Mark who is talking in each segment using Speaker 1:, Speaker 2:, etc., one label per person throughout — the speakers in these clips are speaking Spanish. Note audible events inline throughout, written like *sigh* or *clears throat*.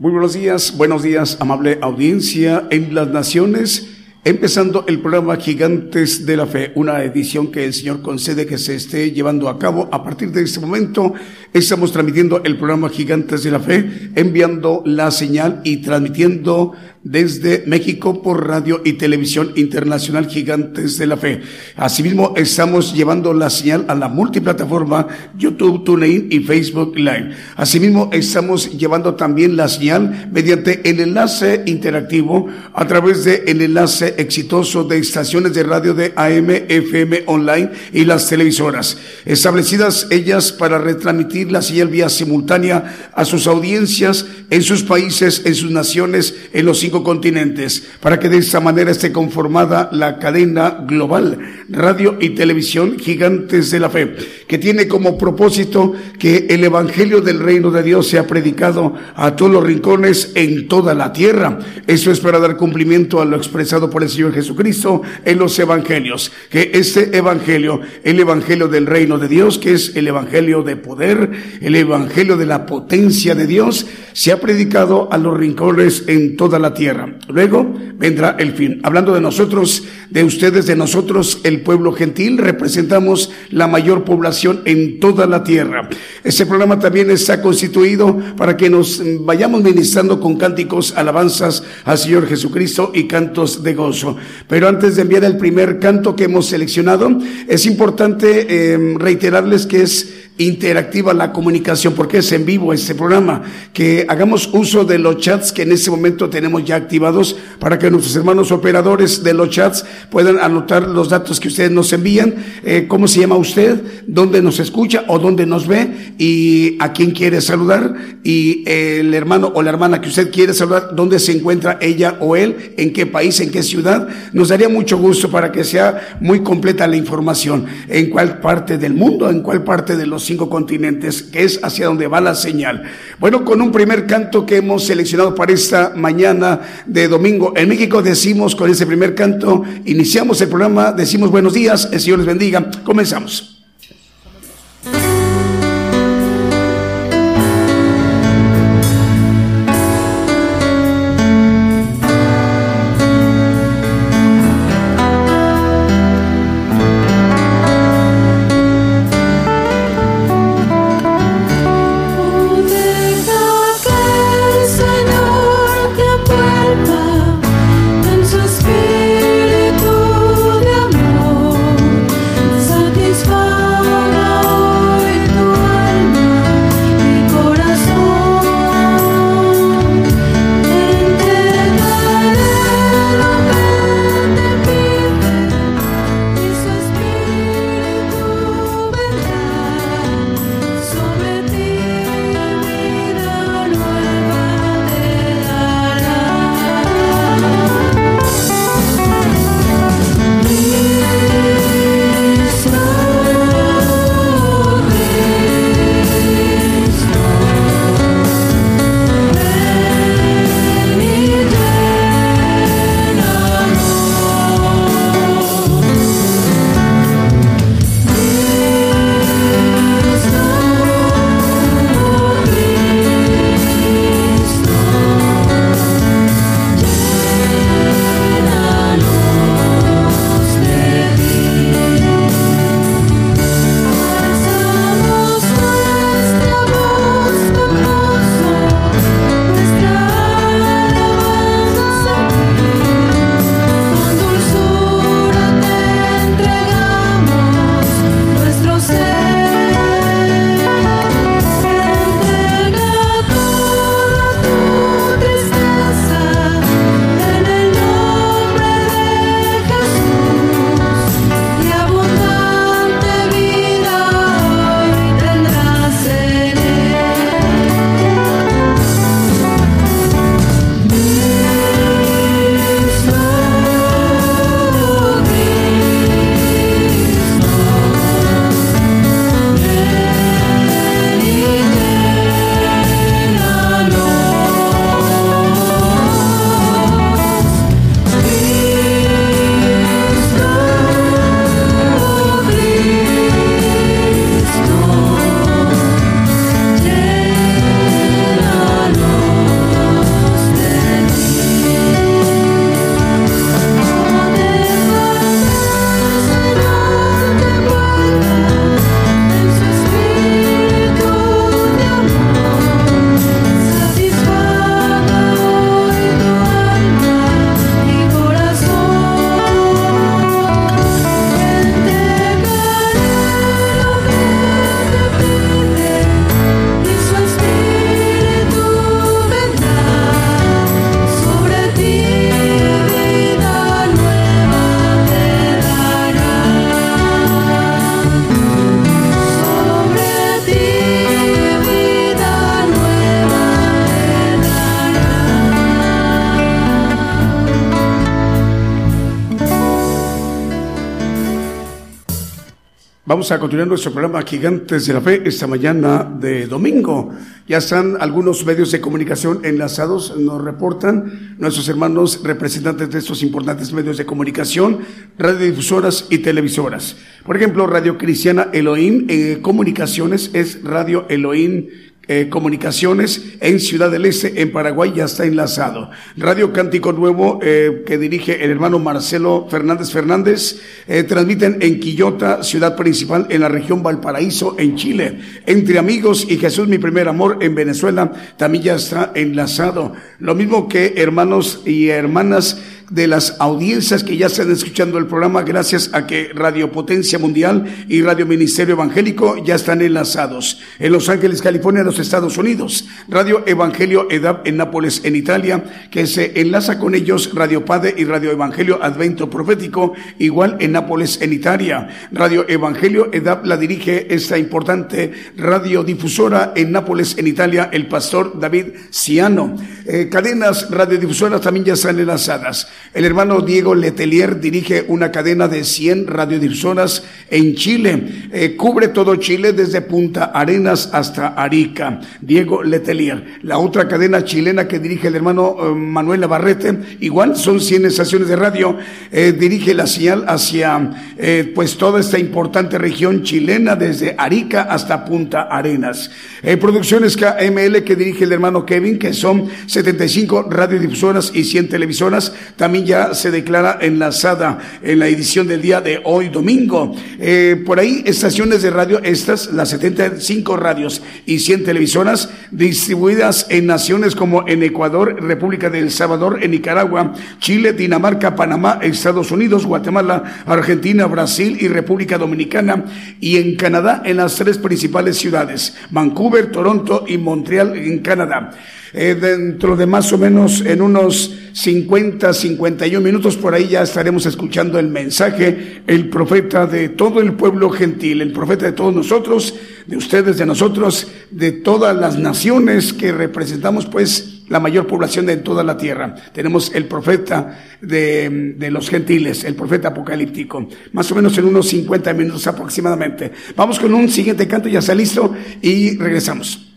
Speaker 1: Muy buenos días, buenos días, amable audiencia en las naciones. Empezando el programa Gigantes de la Fe, una edición que el Señor concede que se esté llevando a cabo. A partir de este momento estamos transmitiendo el programa Gigantes de la Fe, enviando la señal y transmitiendo desde México por radio y televisión internacional Gigantes de la Fe. Asimismo, estamos llevando la señal a la multiplataforma YouTube, TuneIn y Facebook Live. Asimismo, estamos llevando también la señal mediante el enlace interactivo a través el enlace exitoso de estaciones de radio de AM, FM online y las televisoras, establecidas ellas para retransmitir la señal vía simultánea a sus audiencias en sus países, en sus naciones, en los continentes, para que de esta manera esté conformada la cadena global, radio y televisión gigantes de la fe, que tiene como propósito que el Evangelio del Reino de Dios sea predicado a todos los rincones en toda la tierra. Eso es para dar cumplimiento a lo expresado por el Señor Jesucristo en los Evangelios, que este Evangelio, el Evangelio del Reino de Dios, que es el Evangelio de poder, el Evangelio de la potencia de Dios, se ha predicado a los rincones en toda la tierra tierra. Luego vendrá el fin. Hablando de nosotros, de ustedes, de nosotros, el pueblo gentil, representamos la mayor población en toda la tierra. Este programa también está constituido para que nos vayamos ministrando con cánticos, alabanzas al Señor Jesucristo y cantos de gozo. Pero antes de enviar el primer canto que hemos seleccionado, es importante eh, reiterarles que es interactiva la comunicación, porque es en vivo este programa, que hagamos uso de los chats que en este momento tenemos ya activados para que nuestros hermanos operadores de los chats puedan anotar los datos que ustedes nos envían, eh, cómo se llama usted, dónde nos escucha o dónde nos ve y a quién quiere saludar y el hermano o la hermana que usted quiere saludar, dónde se encuentra ella o él, en qué país, en qué ciudad. Nos daría mucho gusto para que sea muy completa la información, en cuál parte del mundo, en cuál parte de los cinco continentes, que es hacia donde va la señal. Bueno, con un primer canto que hemos seleccionado para esta mañana de domingo en México, decimos con ese primer canto, iniciamos el programa, decimos buenos días, el Señor les bendiga, comenzamos. A continuar nuestro programa Gigantes de la Fe esta mañana de domingo. Ya están algunos medios de comunicación enlazados, nos reportan nuestros hermanos representantes de estos importantes medios de comunicación, radiodifusoras y televisoras. Por ejemplo, Radio Cristiana Elohim eh, Comunicaciones es Radio Elohim eh, Comunicaciones en Ciudad del Este, en Paraguay, ya está enlazado. Radio Cántico Nuevo, eh, que dirige el hermano Marcelo Fernández Fernández, eh, transmiten en Quillota, ciudad principal en la región Valparaíso, en Chile. Entre Amigos y Jesús, mi primer amor, en Venezuela, también ya está enlazado. Lo mismo que hermanos y hermanas de las audiencias que ya están escuchando el programa gracias a que Radio Potencia Mundial y Radio Ministerio Evangélico ya están enlazados en Los Ángeles, California, los Estados Unidos. Radio Evangelio EDAP en Nápoles, en Italia, que se enlaza con ellos Radio Padre y Radio Evangelio Advento Profético, igual en Nápoles, en Italia. Radio Evangelio EDAP la dirige esta importante radiodifusora en Nápoles, en Italia, el pastor David Ciano. Eh, cadenas radiodifusoras también ya están enlazadas. El hermano Diego Letelier dirige una cadena de 100 radiodifusoras en Chile. Eh, cubre todo Chile desde Punta Arenas hasta Arica. Diego Letelier. La otra cadena chilena que dirige el hermano eh, Manuel Navarrete, igual son 100 estaciones de radio, dirige la señal hacia pues toda esta importante región chilena desde Arica hasta Punta Arenas. producciones KML que dirige el hermano Kevin, que son 75 radiodifusoras y 100 televisoras. También ya se declara enlazada en la edición del día de hoy, domingo. Eh, por ahí, estaciones de radio, estas, las 75 radios y 100 televisoras, distribuidas en naciones como en Ecuador, República del Salvador, en Nicaragua, Chile, Dinamarca, Panamá, Estados Unidos, Guatemala, Argentina, Brasil y República Dominicana, y en Canadá, en las tres principales ciudades, Vancouver, Toronto y Montreal, en Canadá. Eh, dentro de más o menos en unos 50, 51 minutos por ahí ya estaremos escuchando el mensaje, el profeta de todo el pueblo gentil, el profeta de todos nosotros, de ustedes, de nosotros, de todas las naciones que representamos pues la mayor población de toda la tierra. Tenemos el profeta de, de, los gentiles, el profeta apocalíptico, más o menos en unos 50 minutos aproximadamente. Vamos con un siguiente canto, ya está listo y regresamos.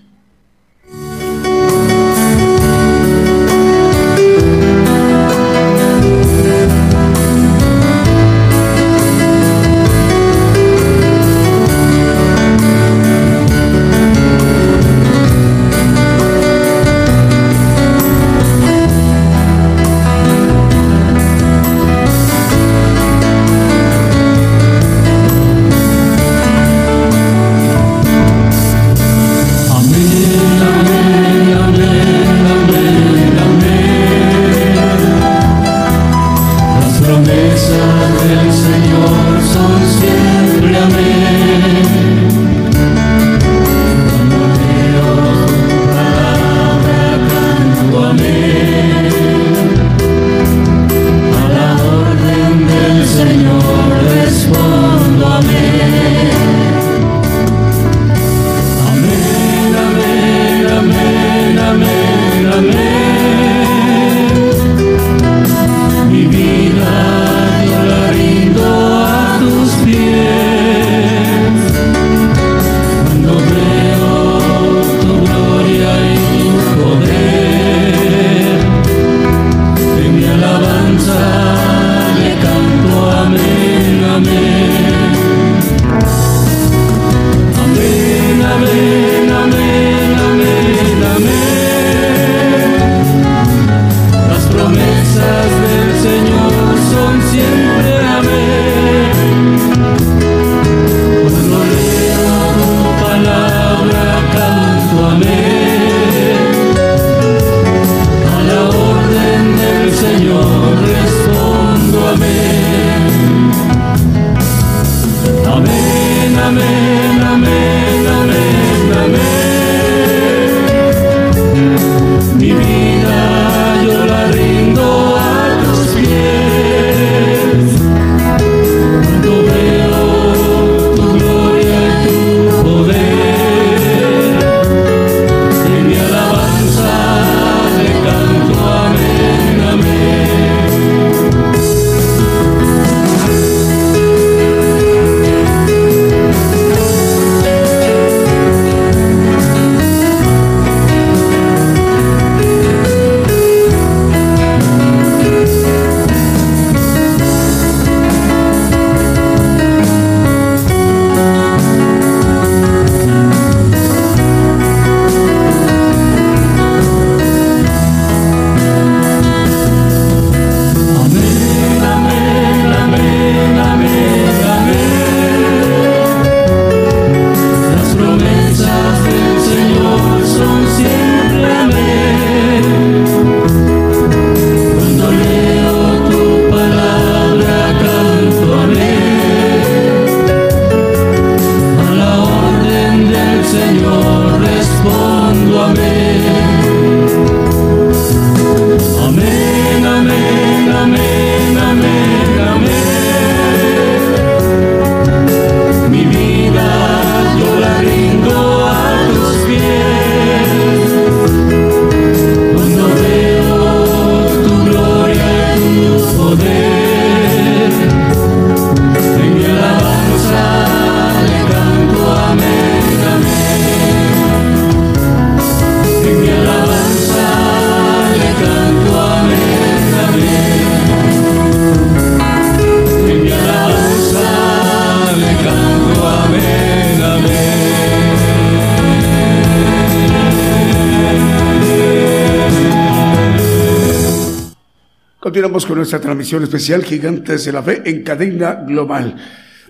Speaker 1: Especial Gigantes de la Fe en cadena global.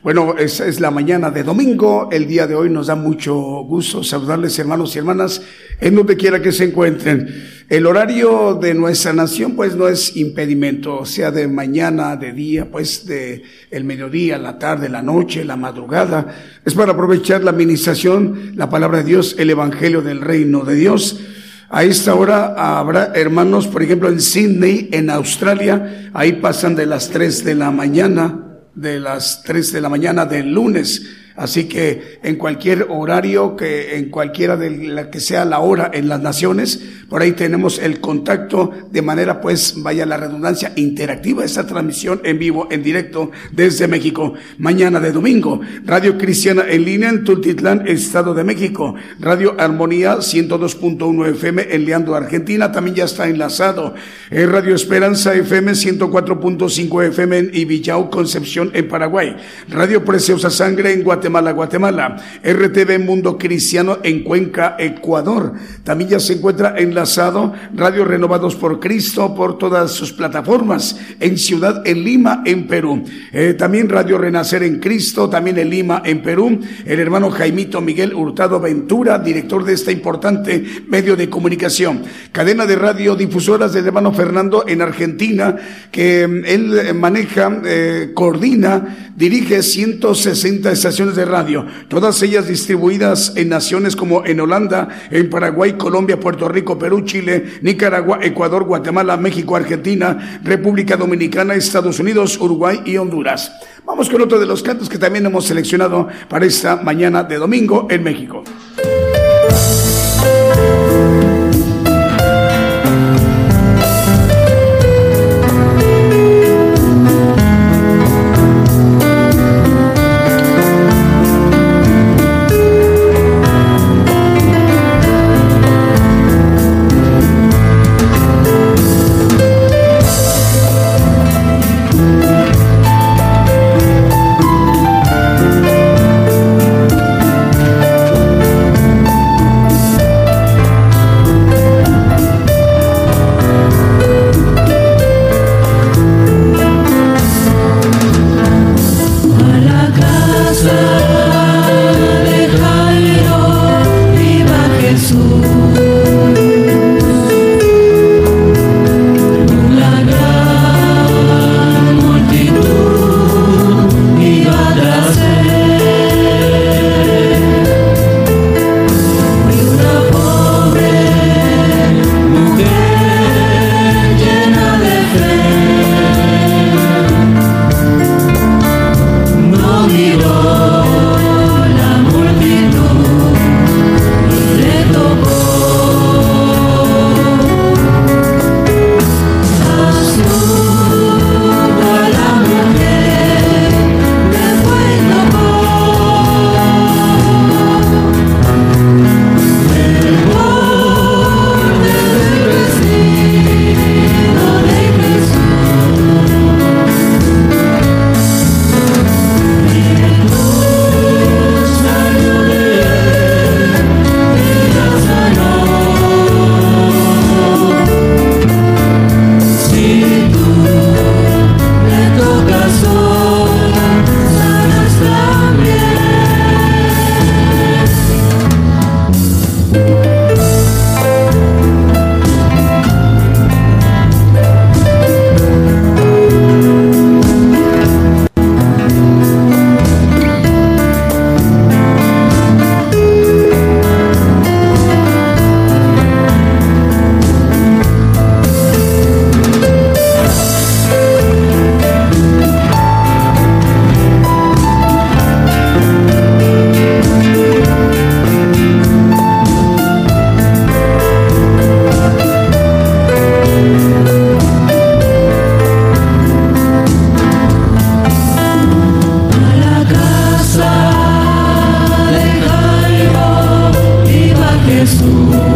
Speaker 1: Bueno, esa es la mañana de domingo. El día de hoy nos da mucho gusto saludarles hermanos y hermanas en donde quiera que se encuentren. El horario de nuestra nación pues no es impedimento, sea de mañana, de día, pues de el mediodía, la tarde, la noche, la madrugada. Es para aprovechar la administración, la palabra de Dios, el evangelio del reino de Dios a esta hora habrá hermanos, por ejemplo, en Sydney, en Australia, ahí pasan de las 3 de la mañana, de las 3 de la mañana del lunes. Así que en cualquier horario, que en cualquiera de la que sea la hora en las naciones, por ahí tenemos el contacto de manera, pues, vaya la redundancia, interactiva, esta transmisión en vivo, en directo desde México. Mañana de domingo, Radio Cristiana en línea en Tultitlán, Estado de México. Radio Armonía 102.1 FM en Leandro, Argentina, también ya está enlazado. Eh, Radio Esperanza FM 104.5 FM en Ibillau, Concepción, en Paraguay. Radio Preciosa Sangre en Guatemala. Guatemala. RTV Mundo Cristiano en Cuenca, Ecuador. También ya se encuentra enlazado Radio Renovados por Cristo por todas sus plataformas. En Ciudad, en Lima, en Perú. Eh, también Radio Renacer en Cristo, también en Lima, en Perú. El hermano Jaimito Miguel Hurtado Ventura, director de esta importante medio de comunicación. Cadena de radio difusoras del hermano Fernando en Argentina, que mm, él maneja, eh, coordina, dirige 160 estaciones de radio, todas ellas distribuidas en naciones como en Holanda, en Paraguay, Colombia, Puerto Rico, Perú, Chile, Nicaragua, Ecuador, Guatemala, México, Argentina, República Dominicana, Estados Unidos, Uruguay y Honduras. Vamos con otro de los cantos que también hemos seleccionado para esta mañana de domingo en México. you.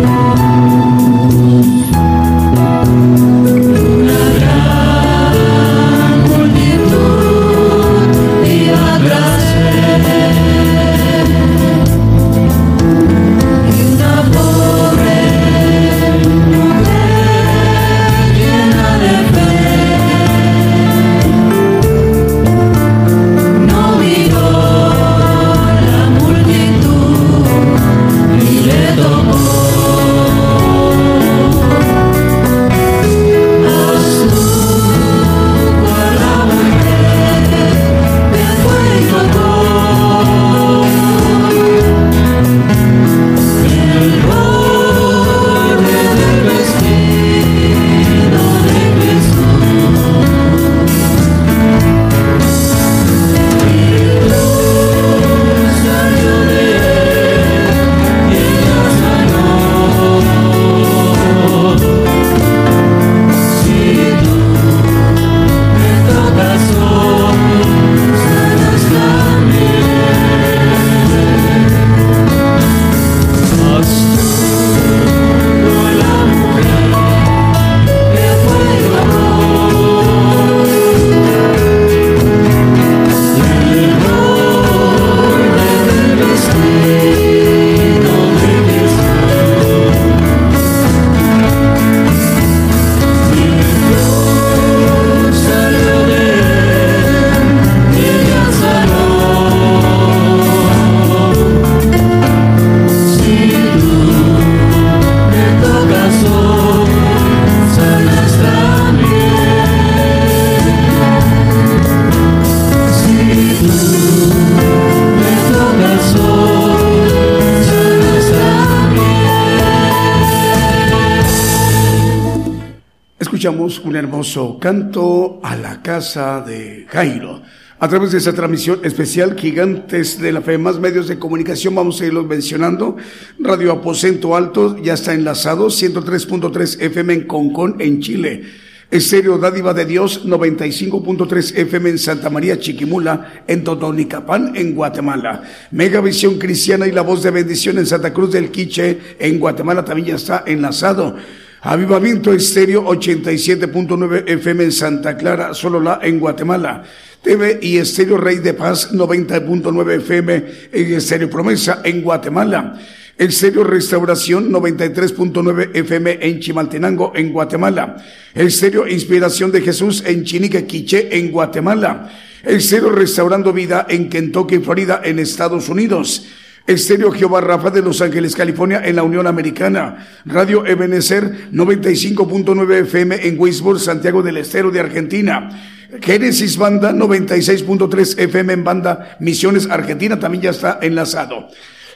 Speaker 1: Hermoso canto a la casa de Jairo. A través de esa transmisión especial, Gigantes de la Fe, más medios de comunicación, vamos a irlos mencionando. Radio Aposento Alto ya está enlazado, 103.3 FM en Concón, en Chile. Estéreo Dádiva de Dios, 95.3 FM en Santa María Chiquimula, en Totonicapán, en Guatemala. Megavisión Cristiana y la Voz de Bendición en Santa Cruz del Quiche, en Guatemala también ya está enlazado. Avivamiento Estéreo 87.9 FM en Santa Clara, Solola, en Guatemala. TV y Estéreo Rey de Paz 90.9 FM en Estéreo Promesa, en Guatemala. Estéreo Restauración 93.9 FM en Chimaltenango, en Guatemala. Estéreo Inspiración de Jesús en Chinique, Quiche, en Guatemala. Estéreo Restaurando Vida en Kentucky, Florida, en Estados Unidos. Estéreo Jehová Rafa de Los Ángeles, California, en la Unión Americana. Radio Ebenezer 95.9 FM en Wisborne, Santiago del Estero de Argentina. Génesis Banda 96.3 FM en Banda Misiones Argentina también ya está enlazado.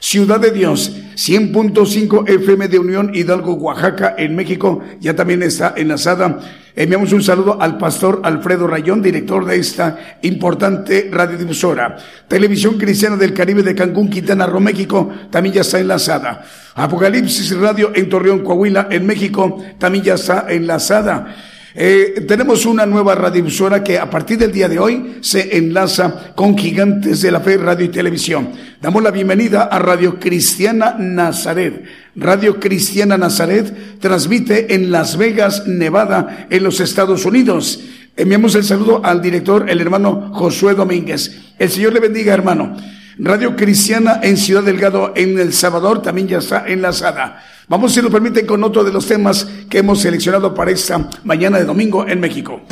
Speaker 1: Ciudad de Dios, 100.5 FM de Unión Hidalgo, Oaxaca, en México, ya también está enlazada. Enviamos un saludo al pastor Alfredo Rayón, director de esta importante radiodifusora. Televisión Cristiana del Caribe de Cancún, Quintana Roo, México, también ya está enlazada. Apocalipsis Radio en Torreón, Coahuila, en México, también ya está enlazada. Eh, tenemos una nueva radiodifusora que a partir del día de hoy se enlaza con Gigantes de la Fe Radio y Televisión. Damos la bienvenida a Radio Cristiana Nazaret. Radio Cristiana Nazaret transmite en Las Vegas, Nevada, en los Estados Unidos. Enviamos el saludo al director, el hermano Josué Domínguez. El Señor le bendiga, hermano. Radio Cristiana en Ciudad Delgado, en El Salvador, también ya está enlazada. Vamos, si nos permiten, con otro de los temas que hemos seleccionado para esta mañana de domingo en México.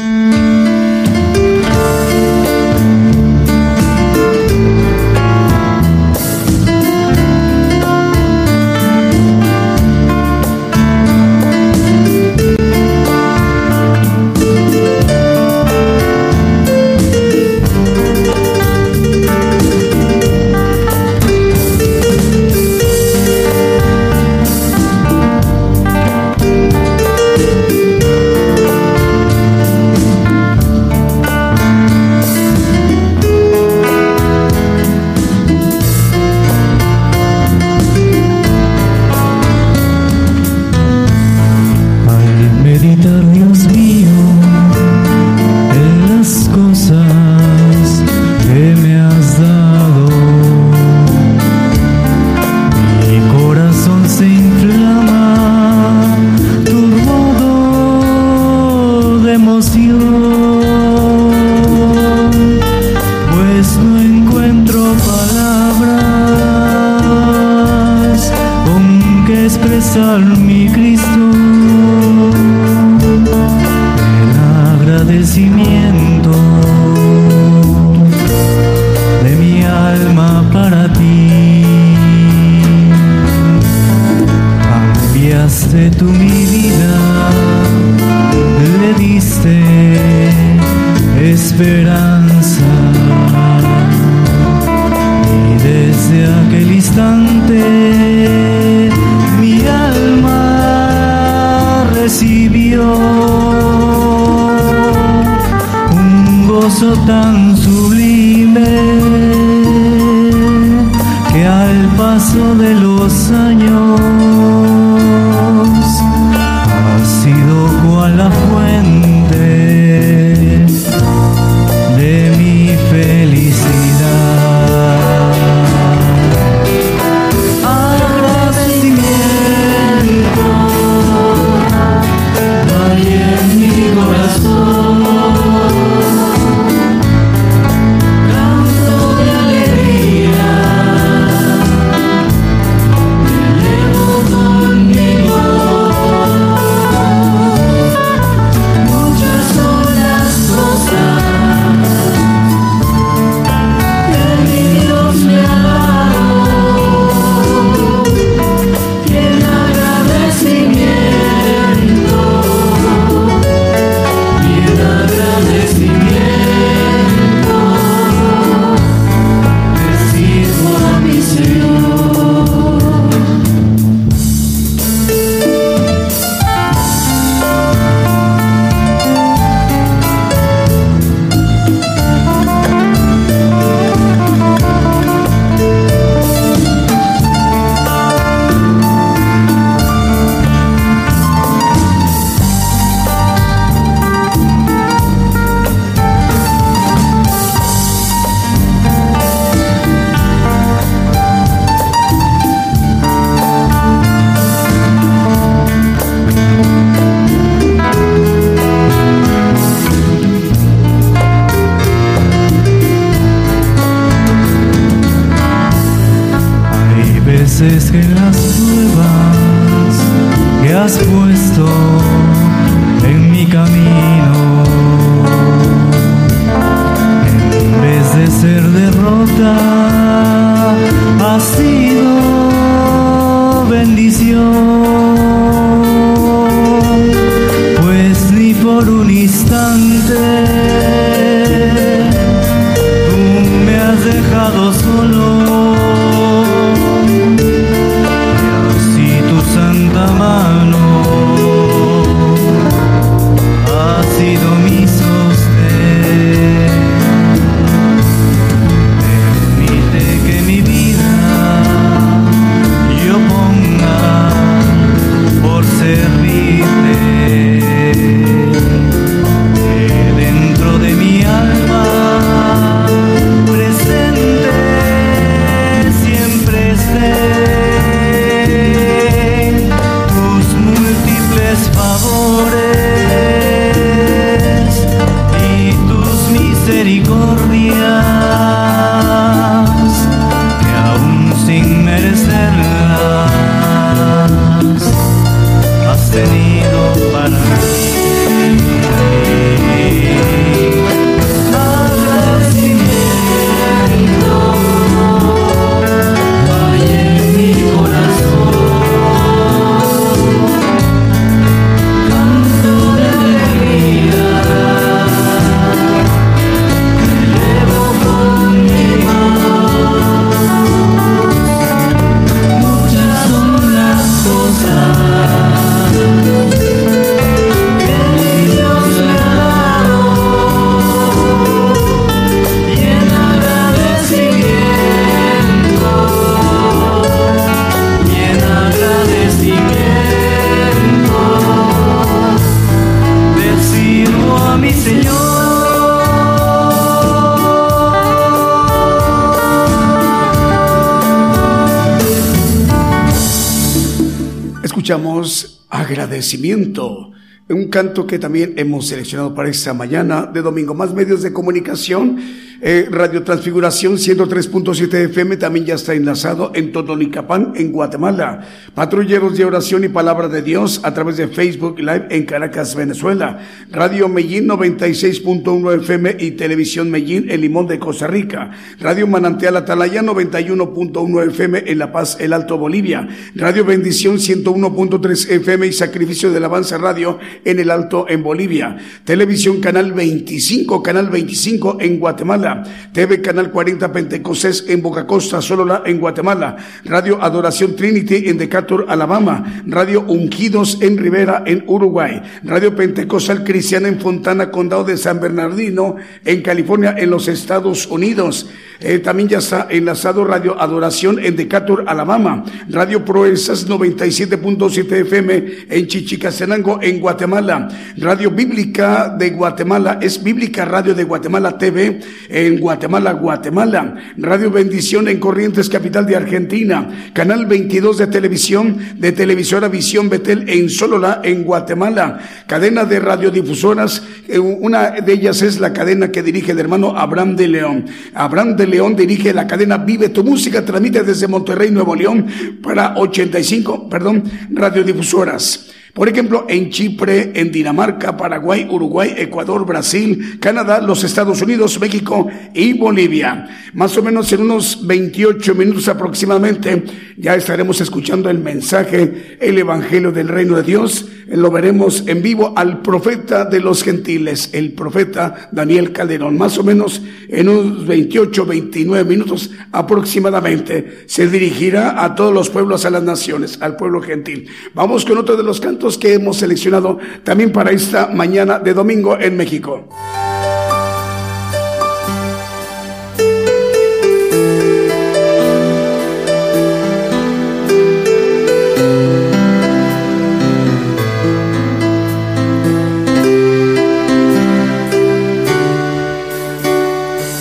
Speaker 1: Canto que también hemos seleccionado para esta mañana de domingo. Más medios de comunicación eh, Radio Transfiguración 103.7 FM también ya está enlazado en Totonicapán, en Guatemala. Patrulleros de oración y palabra de Dios a través de Facebook Live en Caracas, Venezuela. Radio Medellín 96.1 FM y Televisión Medellín en Limón de Costa Rica. Radio Manantial Atalaya 91.1 FM en La Paz, el Alto Bolivia. Radio Bendición 101.3 FM y Sacrificio del Avance Radio en el Alto en Bolivia. Televisión Canal 25, Canal 25 en Guatemala. TV Canal 40 Pentecostés en Boca Costa, Solola en Guatemala, Radio Adoración Trinity en Decatur, Alabama, Radio Ungidos en Rivera en Uruguay, Radio Pentecostal Cristiana en Fontana, Condado de San Bernardino en California, en los Estados Unidos. Eh, también ya está enlazado Radio Adoración en Decatur, Alabama. Radio Proezas 97.7 FM en Chichicastenango, en Guatemala. Radio Bíblica de Guatemala es Bíblica Radio de Guatemala TV en Guatemala, Guatemala. Radio Bendición en Corrientes, capital de Argentina. Canal 22 de televisión de Televisora Visión Betel en Solola, en Guatemala. Cadena de radiodifusoras. Eh, una de ellas es la cadena que dirige el hermano Abraham de León. Abraham de León dirige la cadena Vive tu Música, transmite desde Monterrey, Nuevo León, para 85, perdón, radiodifusoras. Por ejemplo, en Chipre, en Dinamarca, Paraguay, Uruguay, Ecuador, Brasil, Canadá, los Estados Unidos, México y Bolivia. Más o menos en unos 28 minutos aproximadamente ya estaremos escuchando el mensaje, el Evangelio del Reino de Dios. Lo veremos en vivo al profeta de los gentiles, el profeta Daniel Calderón. Más o menos en unos 28, 29 minutos aproximadamente se dirigirá a todos los pueblos, a las naciones, al pueblo gentil. Vamos con otro de los cantos que hemos seleccionado también para esta mañana de domingo en México.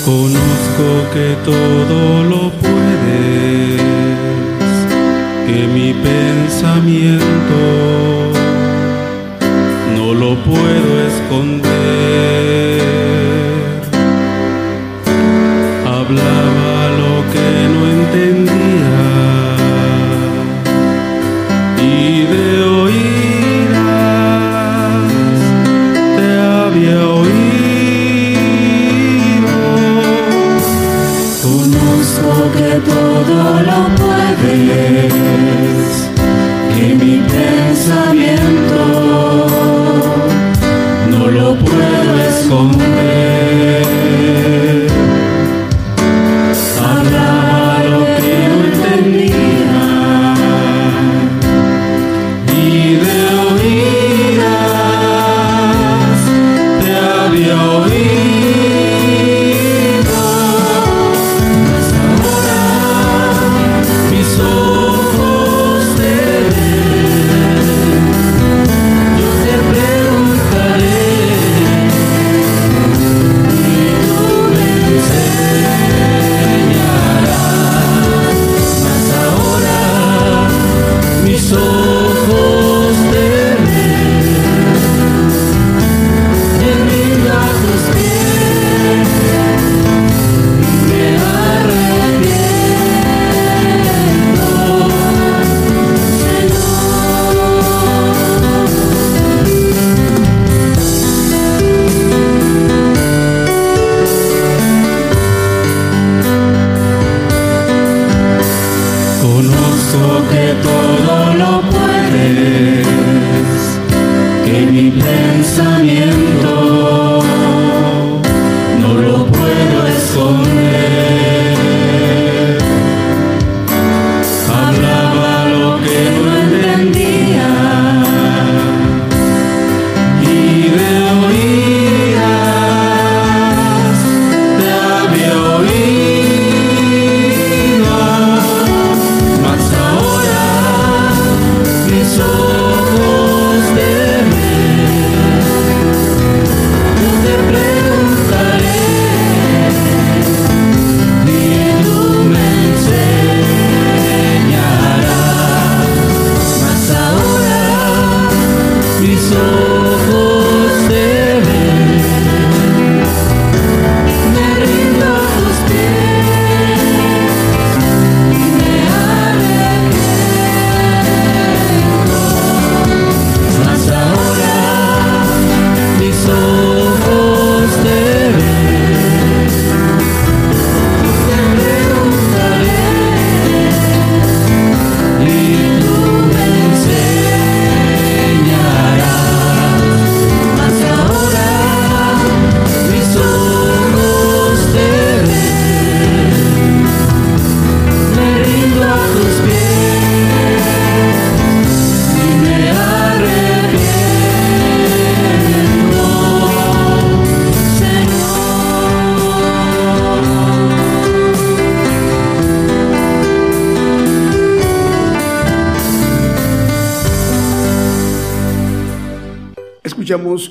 Speaker 2: Conozco que todo lo puedes, que mi pensamiento esconder. Hablaba lo que no entendía y de oídas te había oído. Conozco que todo lo puedes, que mi pensamiento puedo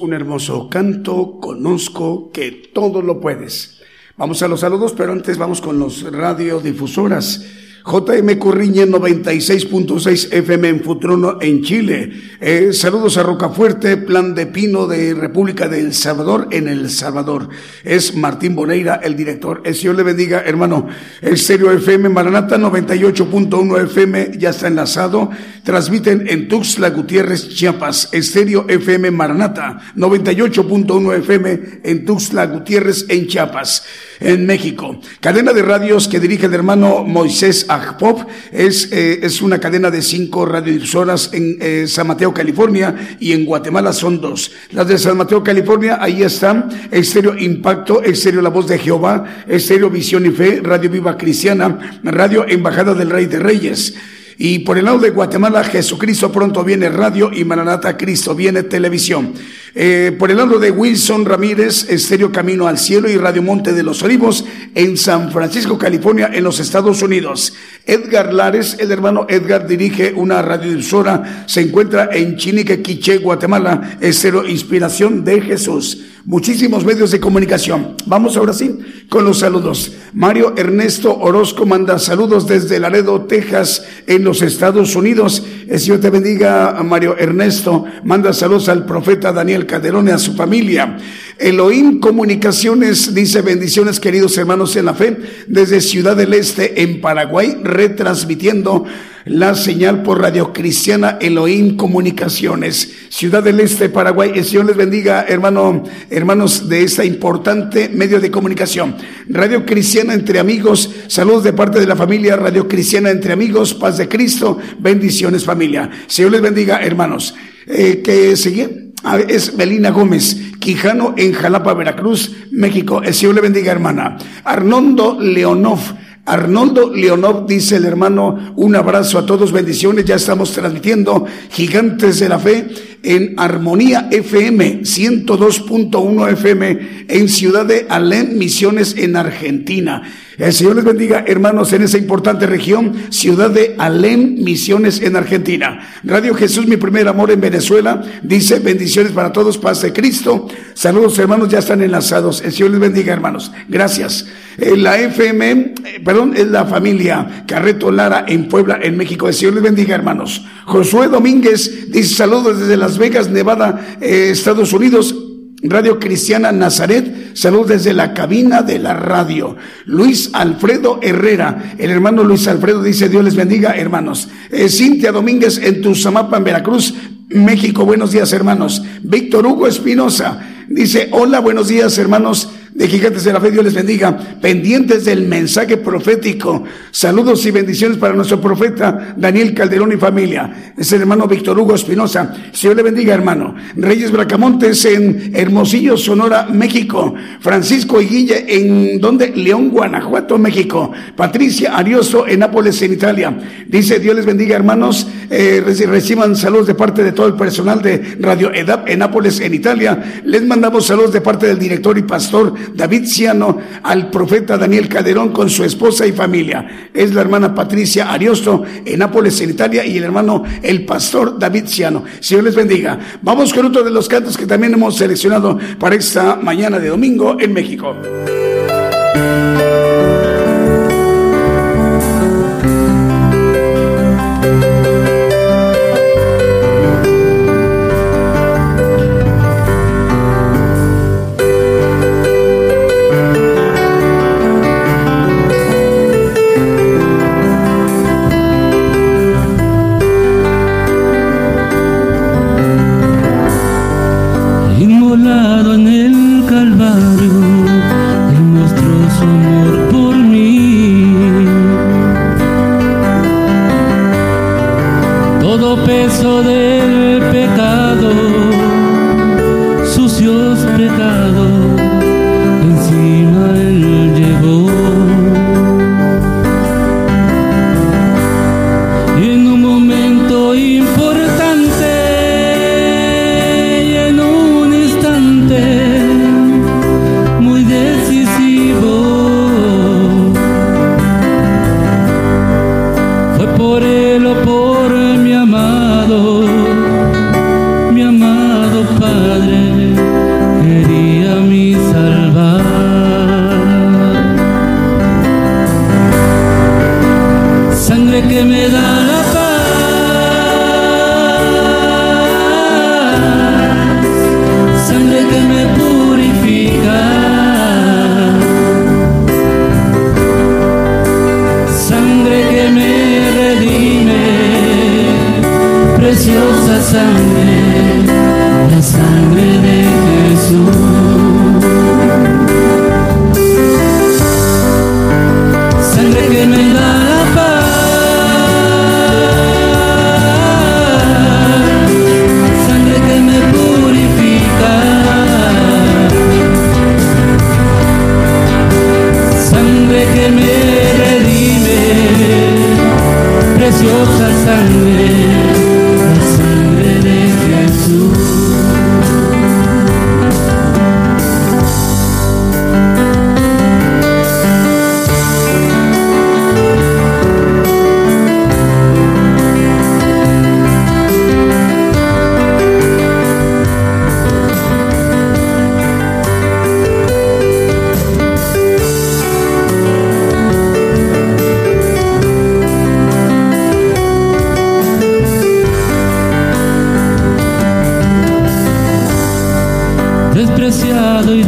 Speaker 1: Un hermoso canto, conozco que todo lo puedes. Vamos a los saludos, pero antes vamos con los radiodifusoras. JM Corriñe 96.6 FM en Futrono en Chile. Eh, saludos a Rocafuerte, Plan de Pino de República de El Salvador en El Salvador. Es Martín Boneira, el director. El Señor le bendiga, hermano. Serio FM Maranata 98.1 FM ya está enlazado. Transmiten en Tuxtla Gutiérrez, Chiapas. Estéreo FM Maranata 98.1 FM en Tuxtla Gutiérrez en Chiapas en México. Cadena de radios que dirige el hermano Moisés Agpop es, eh, es una cadena de cinco radiodifusoras en eh, San Mateo, California y en Guatemala son dos. Las de San Mateo, California, ahí están Estéreo Impacto, Estéreo La Voz de Jehová, Estéreo Visión y Fe, Radio Viva Cristiana, Radio Embajada del Rey de Reyes. Y por el lado de Guatemala, Jesucristo pronto viene radio y Maranata Cristo viene televisión. Eh, por el lado de Wilson Ramírez, Estéreo Camino al Cielo y Radio Monte de los Olivos en San Francisco, California, en los Estados Unidos. Edgar Lares, el hermano Edgar, dirige una radiodifusora, se encuentra en Chinique, Quiché, Guatemala, Estéreo Inspiración de Jesús. Muchísimos medios de comunicación. Vamos ahora sí con los saludos. Mario Ernesto Orozco manda saludos desde Laredo, Texas, en los Estados Unidos. El Señor te bendiga, Mario Ernesto. Manda saludos al profeta Daniel Calderón y a su familia. Elohim Comunicaciones dice bendiciones queridos hermanos en la fe desde Ciudad del Este en Paraguay retransmitiendo la señal por Radio Cristiana Elohim Comunicaciones, Ciudad del Este, Paraguay. El Señor les bendiga, hermano, hermanos de esta importante medio de comunicación. Radio Cristiana entre amigos, saludos de parte de la familia Radio Cristiana entre amigos, paz de Cristo, bendiciones familia. Señor les bendiga, hermanos. Eh, que sigue es Melina Gómez, Quijano en Jalapa, Veracruz, México. El Señor le bendiga, hermana. Arnoldo Leonov Arnoldo Leonov dice el hermano, un abrazo a todos, bendiciones, ya estamos transmitiendo Gigantes de la Fe en Armonía FM 102.1 FM en Ciudad de Alén, Misiones en Argentina. El Señor les bendiga, hermanos, en esa importante región, ciudad de Alem, Misiones en Argentina. Radio Jesús, mi primer amor en Venezuela, dice bendiciones para todos, paz de Cristo. Saludos, hermanos, ya están enlazados. El Señor les bendiga, hermanos. Gracias. Eh, la FM, eh, perdón, es la familia Carreto Lara en Puebla, en México. El Señor les bendiga, hermanos. Josué Domínguez dice saludos desde Las Vegas, Nevada, eh, Estados Unidos. Radio Cristiana Nazaret, salud desde la cabina de la radio. Luis Alfredo Herrera, el hermano Luis Alfredo dice, Dios les bendiga, hermanos. Eh, Cintia Domínguez en Tuzamapa, en Veracruz, México, buenos días, hermanos. Víctor Hugo Espinosa dice, hola, buenos días, hermanos de Gigantes de la Fe, Dios les bendiga, pendientes del mensaje profético. Saludos y bendiciones para nuestro profeta Daniel Calderón y familia. Es el hermano Víctor Hugo Espinosa. Señor le bendiga, hermano. Reyes Bracamontes en Hermosillo, Sonora, México. Francisco Guille en donde León, Guanajuato, México. Patricia Arioso en Nápoles, en Italia. Dice, Dios les bendiga, hermanos. Eh, reciban saludos de parte de todo el personal de Radio EDAP en Nápoles, en Italia. Les mandamos saludos de parte del director y pastor David Ciano al profeta Daniel Calderón con su esposa y familia. Es la hermana Patricia Ariosto en Nápoles, en Italia, y el hermano el pastor David Ciano. Señor les bendiga. Vamos con otro de los cantos que también hemos seleccionado para esta mañana de domingo en México.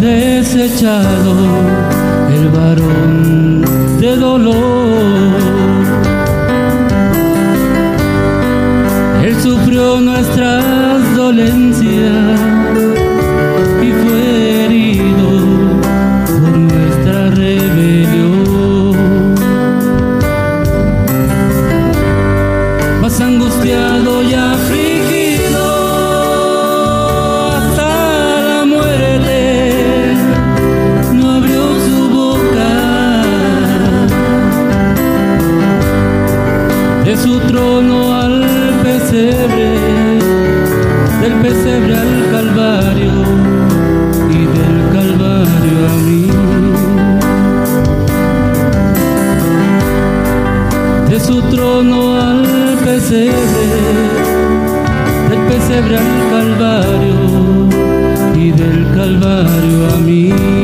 Speaker 2: Desechado el varón de dolor. Él sufrió nuestras dolencias trono al pesebre, del pesebre al calvario y del calvario a mí.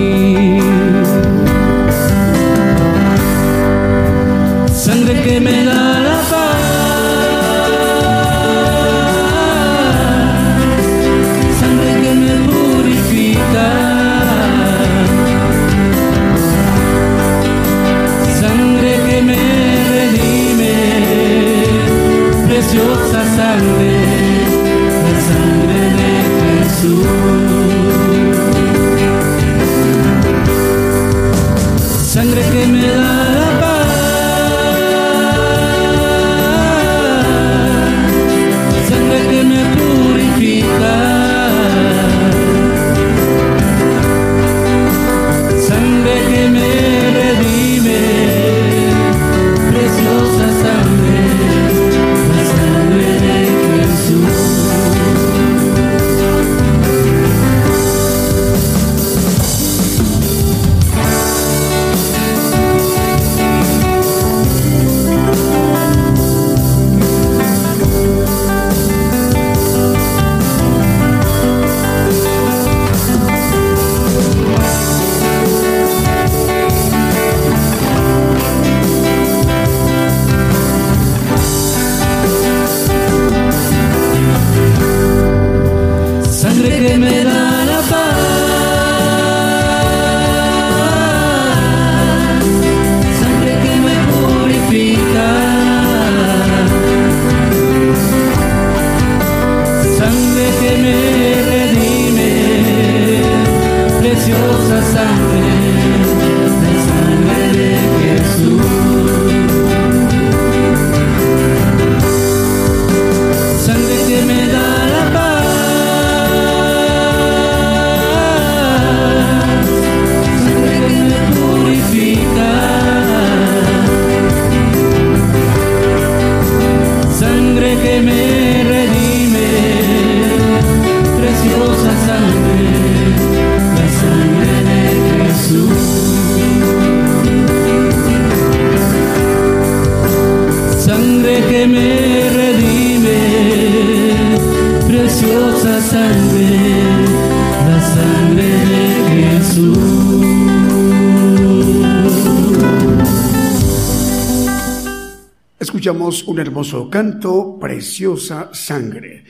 Speaker 2: Preciosa Sangre.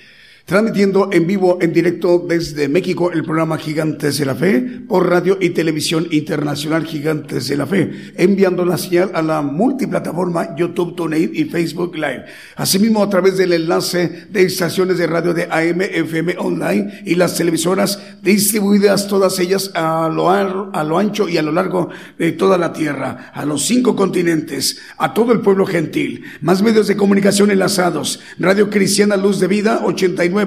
Speaker 1: Transmitiendo en vivo, en directo desde México, el programa Gigantes de la Fe por radio y televisión internacional Gigantes de la Fe, enviando la señal a la multiplataforma YouTube, TuneIn y Facebook Live. Asimismo, a través del enlace de estaciones de radio de AM, FM online y las televisoras distribuidas todas ellas a lo, a lo ancho y a lo largo de toda la tierra, a los cinco continentes, a todo el pueblo gentil. Más medios de comunicación enlazados. Radio Cristiana Luz de Vida,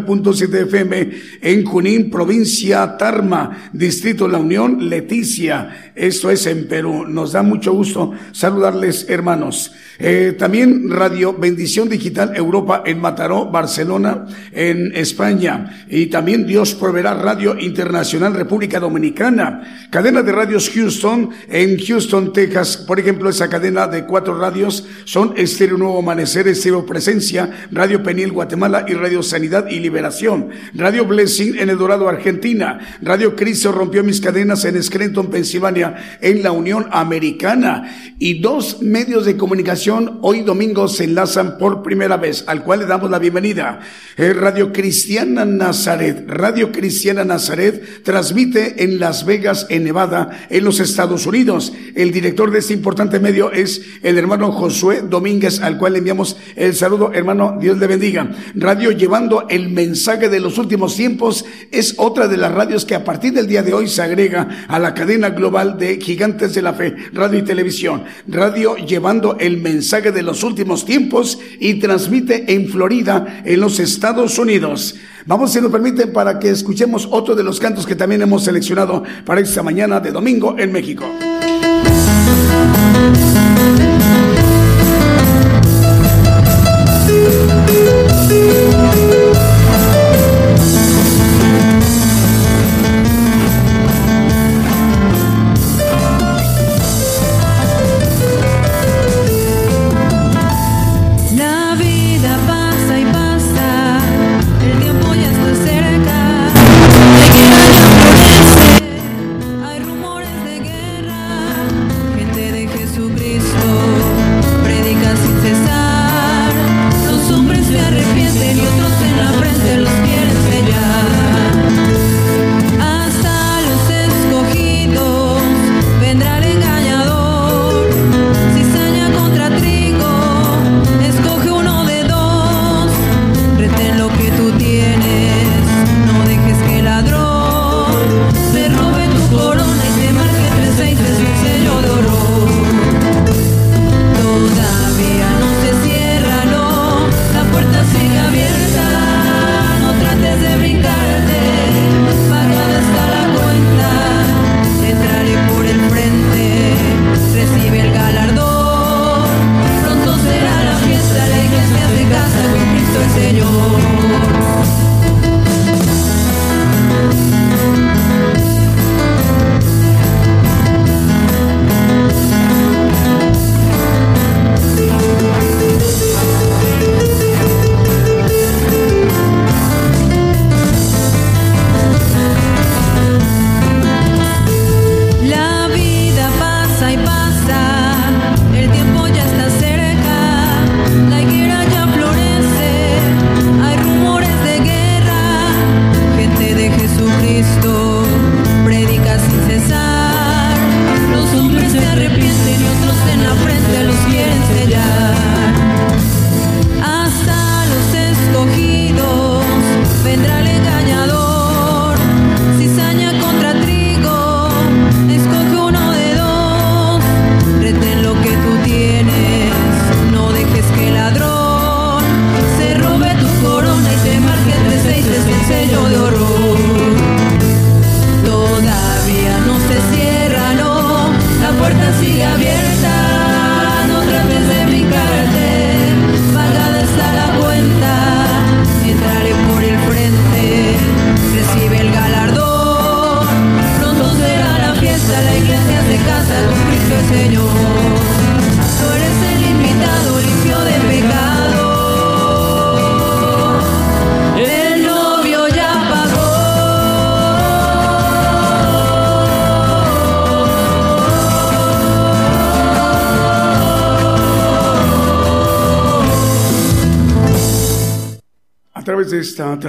Speaker 1: 89.7 FM en Junín, provincia Tarma, Distrito La Unión, Leticia. Esto es en Perú. Nos da mucho gusto saludarles, hermanos. Eh, también Radio Bendición Digital Europa en Mataró, Barcelona, en España. Y también Dios Proveerá Radio Internacional República Dominicana. Cadena de radios Houston en Houston, Texas. Por ejemplo, esa cadena de cuatro radios son Estéreo Nuevo Amanecer, Estéreo Presencia, Radio Peniel Guatemala y Radio Sanidad y liberación. Radio Blessing en El Dorado, Argentina. Radio Cristo rompió mis cadenas en Scranton, Pensilvania, en la Unión Americana. Y dos medios de comunicación hoy domingo se enlazan por primera vez, al cual le damos la bienvenida. Radio Cristiana Nazaret. Radio Cristiana Nazaret transmite en Las Vegas, en Nevada, en los Estados Unidos. El director de este importante medio es el hermano Josué Domínguez, al cual le enviamos el saludo, hermano, Dios le bendiga. Radio llevando el mensaje de los últimos tiempos es otra de las radios que a partir del día de hoy se agrega a la cadena global de Gigantes de la Fe, radio y televisión. Radio llevando el mensaje de los últimos tiempos y transmite en Florida, en los Estados Unidos. Vamos, si nos permiten, para que escuchemos otro de los cantos que también hemos seleccionado para esta mañana de domingo en México.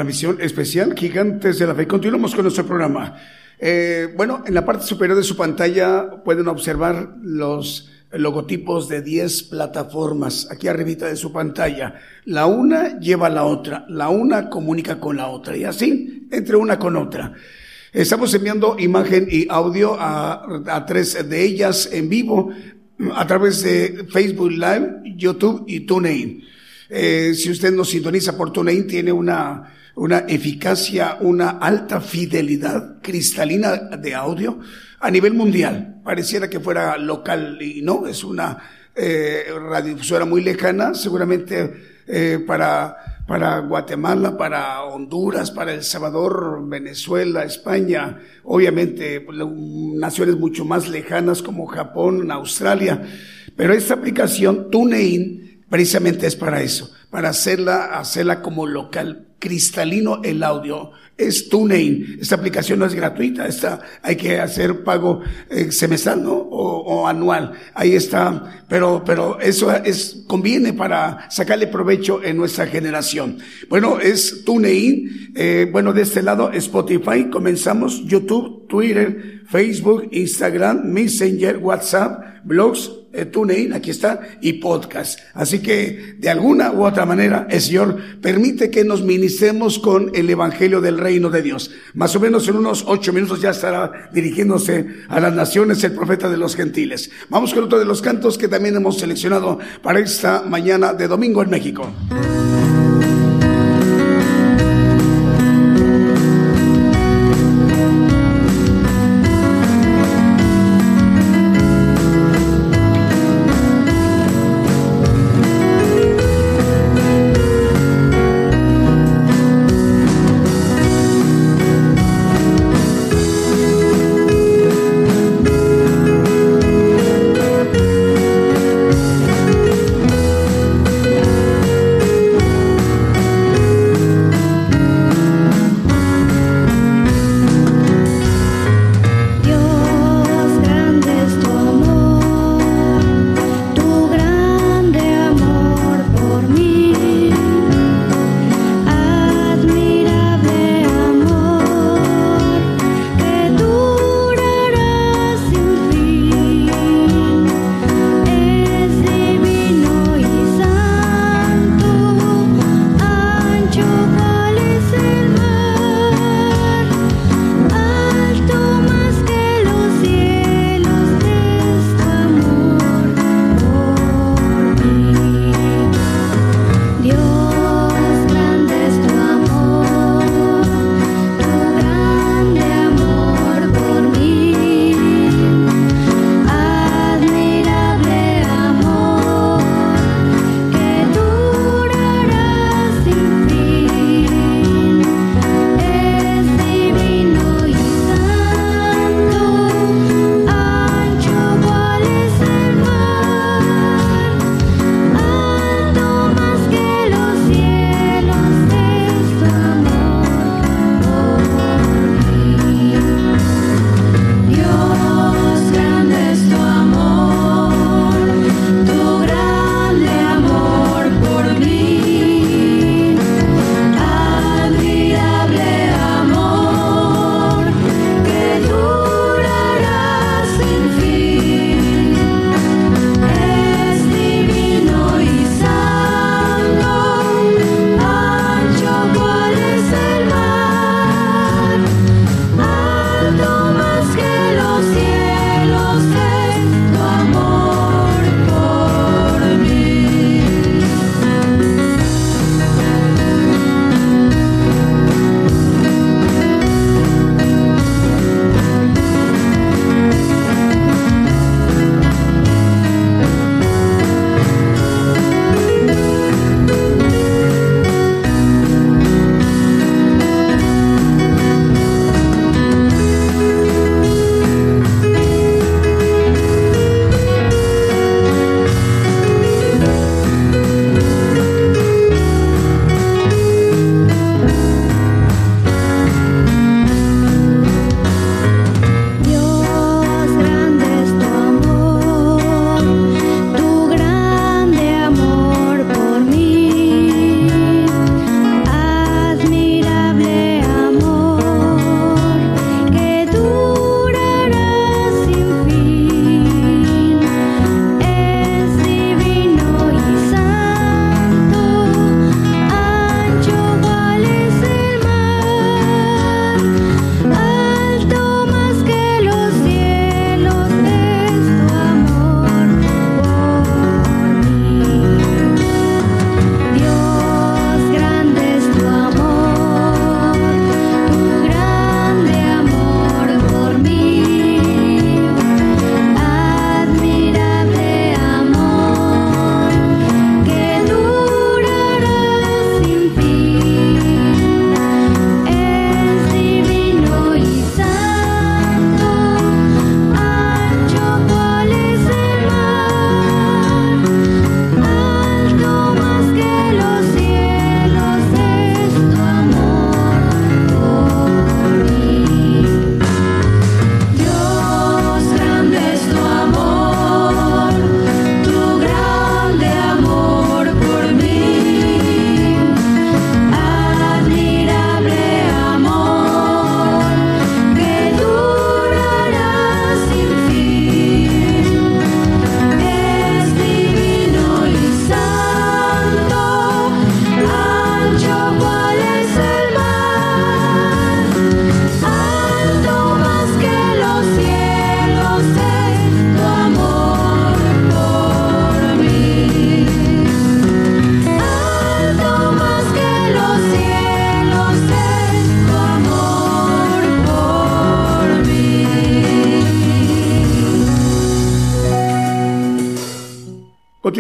Speaker 1: Transmisión especial Gigantes de la Fe. Continuamos con nuestro programa. Eh, bueno, en la parte superior de su pantalla pueden observar los logotipos de 10 plataformas aquí arribita de su pantalla. La una lleva a la otra, la una comunica con la otra y así entre una con otra. Estamos enviando imagen y audio a, tres de ellas en vivo a través de Facebook Live, YouTube y TuneIn. Eh, si usted nos sintoniza por TuneIn, tiene una, una eficacia, una alta fidelidad cristalina de audio a nivel mundial. Pareciera que fuera local y no, es una eh, radiodifusora muy lejana, seguramente eh, para, para Guatemala, para Honduras, para El Salvador, Venezuela, España, obviamente naciones mucho más lejanas como Japón, Australia. Pero esta aplicación TuneIn precisamente es para eso, para hacerla, hacerla como local cristalino el audio. Es TuneIn. Esta aplicación no es gratuita. Esta hay que hacer pago eh, semestral, ¿no? O, anual. Ahí está. Pero, pero eso es, conviene para sacarle provecho en nuestra generación. Bueno, es TuneIn. Eh, bueno, de este lado, Spotify. Comenzamos. YouTube, Twitter, Facebook, Instagram, Messenger, WhatsApp, blogs, eh, TuneIn, aquí está, y podcast. Así que de alguna u otra manera el Señor permite que nos ministremos con el Evangelio del Reino de Dios. Más o menos en unos ocho minutos ya estará dirigiéndose a las naciones el profeta de los gentiles. Vamos con otro de los cantos que también hemos seleccionado para esta mañana de domingo en México.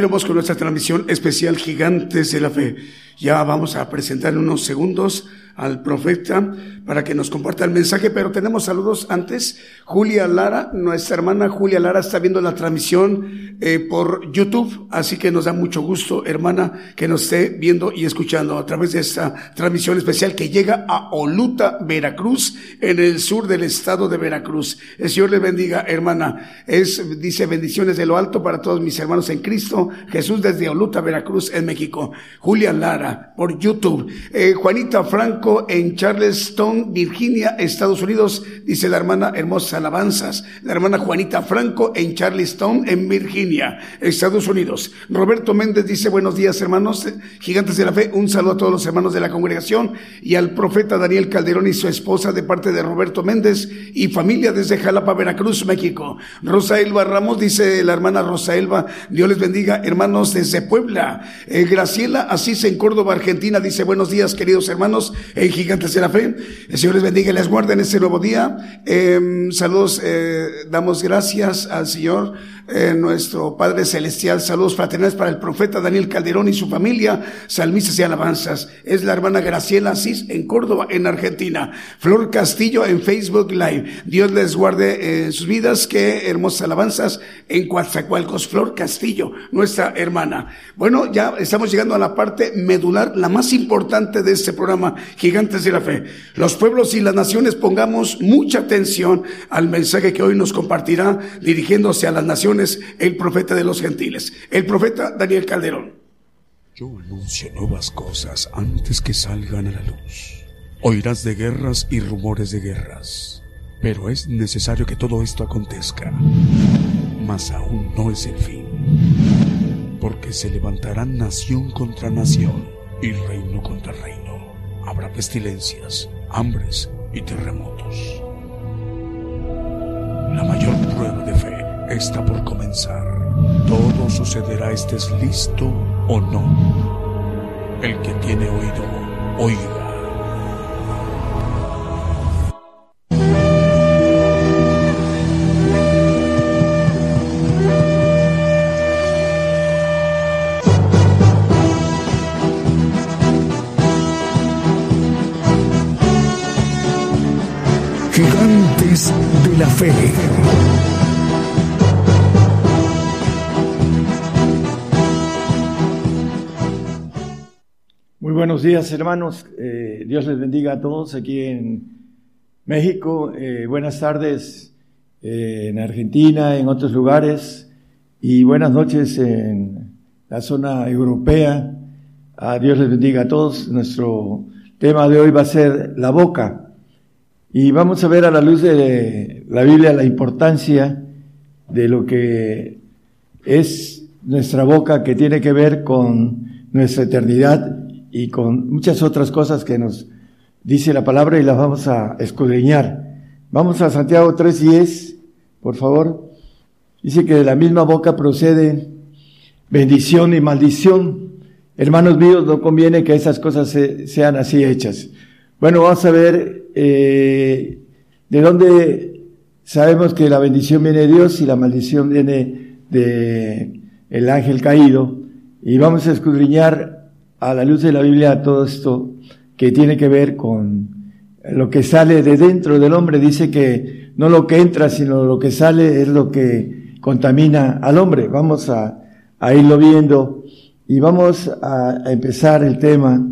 Speaker 1: Continuamos con nuestra transmisión especial Gigantes de la Fe. Ya vamos a presentar en unos segundos al profeta para que nos comparta el mensaje, pero tenemos saludos antes. Julia Lara, nuestra hermana Julia Lara está viendo la transmisión eh, por YouTube, así que nos da mucho gusto, hermana, que nos esté viendo y escuchando a través de esta transmisión especial que llega a Oluta, Veracruz, en el sur del estado de Veracruz. El Señor le bendiga, hermana. Es, dice, bendiciones de lo alto para todos mis hermanos en Cristo. Jesús desde Oluta, Veracruz, en México. Julia Lara, por YouTube. Eh, Juanita Franco, en Charleston, Virginia, Estados Unidos, dice la hermana Hermosas Alabanzas. La hermana Juanita Franco en Charleston, en Virginia, Estados Unidos. Roberto Méndez dice buenos días hermanos, gigantes de la fe. Un saludo a todos los hermanos de la congregación y al profeta Daniel Calderón y su esposa de parte de Roberto Méndez y familia desde Jalapa, Veracruz, México. Rosa Elba Ramos dice la hermana Rosa Elba, Dios les bendiga hermanos desde Puebla. Eh, Graciela Asís en Córdoba, Argentina dice buenos días queridos hermanos en Gigantes de la Fe. El Señor les bendiga y les guarde en este nuevo día. Em, saludos, eh, damos gracias al Señor eh, nuestro Padre Celestial. Saludos fraternales para el profeta Daniel Calderón y su familia, salmistas y alabanzas. Es la hermana Graciela Asís en Córdoba, en Argentina. Flor Castillo en Facebook Live. Dios les guarde en sus vidas. Qué hermosas alabanzas en Coatzacoalcos. Flor Castillo, nuestra hermana. Bueno, ya estamos llegando a la parte medular, la más importante de este programa, Gigantes de la Fe. Los pueblos y las naciones pongamos mucha atención al mensaje que hoy nos compartirá dirigiéndose a las naciones el profeta de los gentiles, el profeta Daniel Calderón.
Speaker 3: Yo anuncio nuevas cosas antes que salgan a la luz. Oirás de guerras y rumores de guerras, pero es necesario que todo esto acontezca. Mas aún no es el fin, porque se levantarán nación contra nación y reino contra reino. Habrá pestilencias, hambres y terremotos. La mayor prueba de está por comenzar. Todo sucederá estés listo o no. El que tiene oído, oiga.
Speaker 1: Gigantes de la fe.
Speaker 4: Buenos días, hermanos. Eh, Dios les bendiga a todos aquí en México. Eh, buenas tardes eh, en Argentina, en otros lugares. Y buenas noches en la zona europea. Dios les bendiga a todos. Nuestro tema de hoy va a ser la boca. Y vamos a ver a la luz de la Biblia la importancia de lo que es nuestra boca que tiene que ver con nuestra eternidad y con muchas otras cosas que nos dice la palabra y las vamos a escudriñar. Vamos a Santiago 3.10, por favor. Dice que de la misma boca procede bendición y maldición. Hermanos míos, no conviene que esas cosas sean así hechas. Bueno, vamos a ver eh, de dónde sabemos que la bendición viene de Dios y la maldición viene de el ángel caído. Y vamos a escudriñar a la luz de la Biblia todo esto que tiene que ver con lo que sale de dentro del hombre. Dice que no lo que entra, sino lo que sale es lo que contamina al hombre. Vamos a, irlo viendo y vamos a, empezar el tema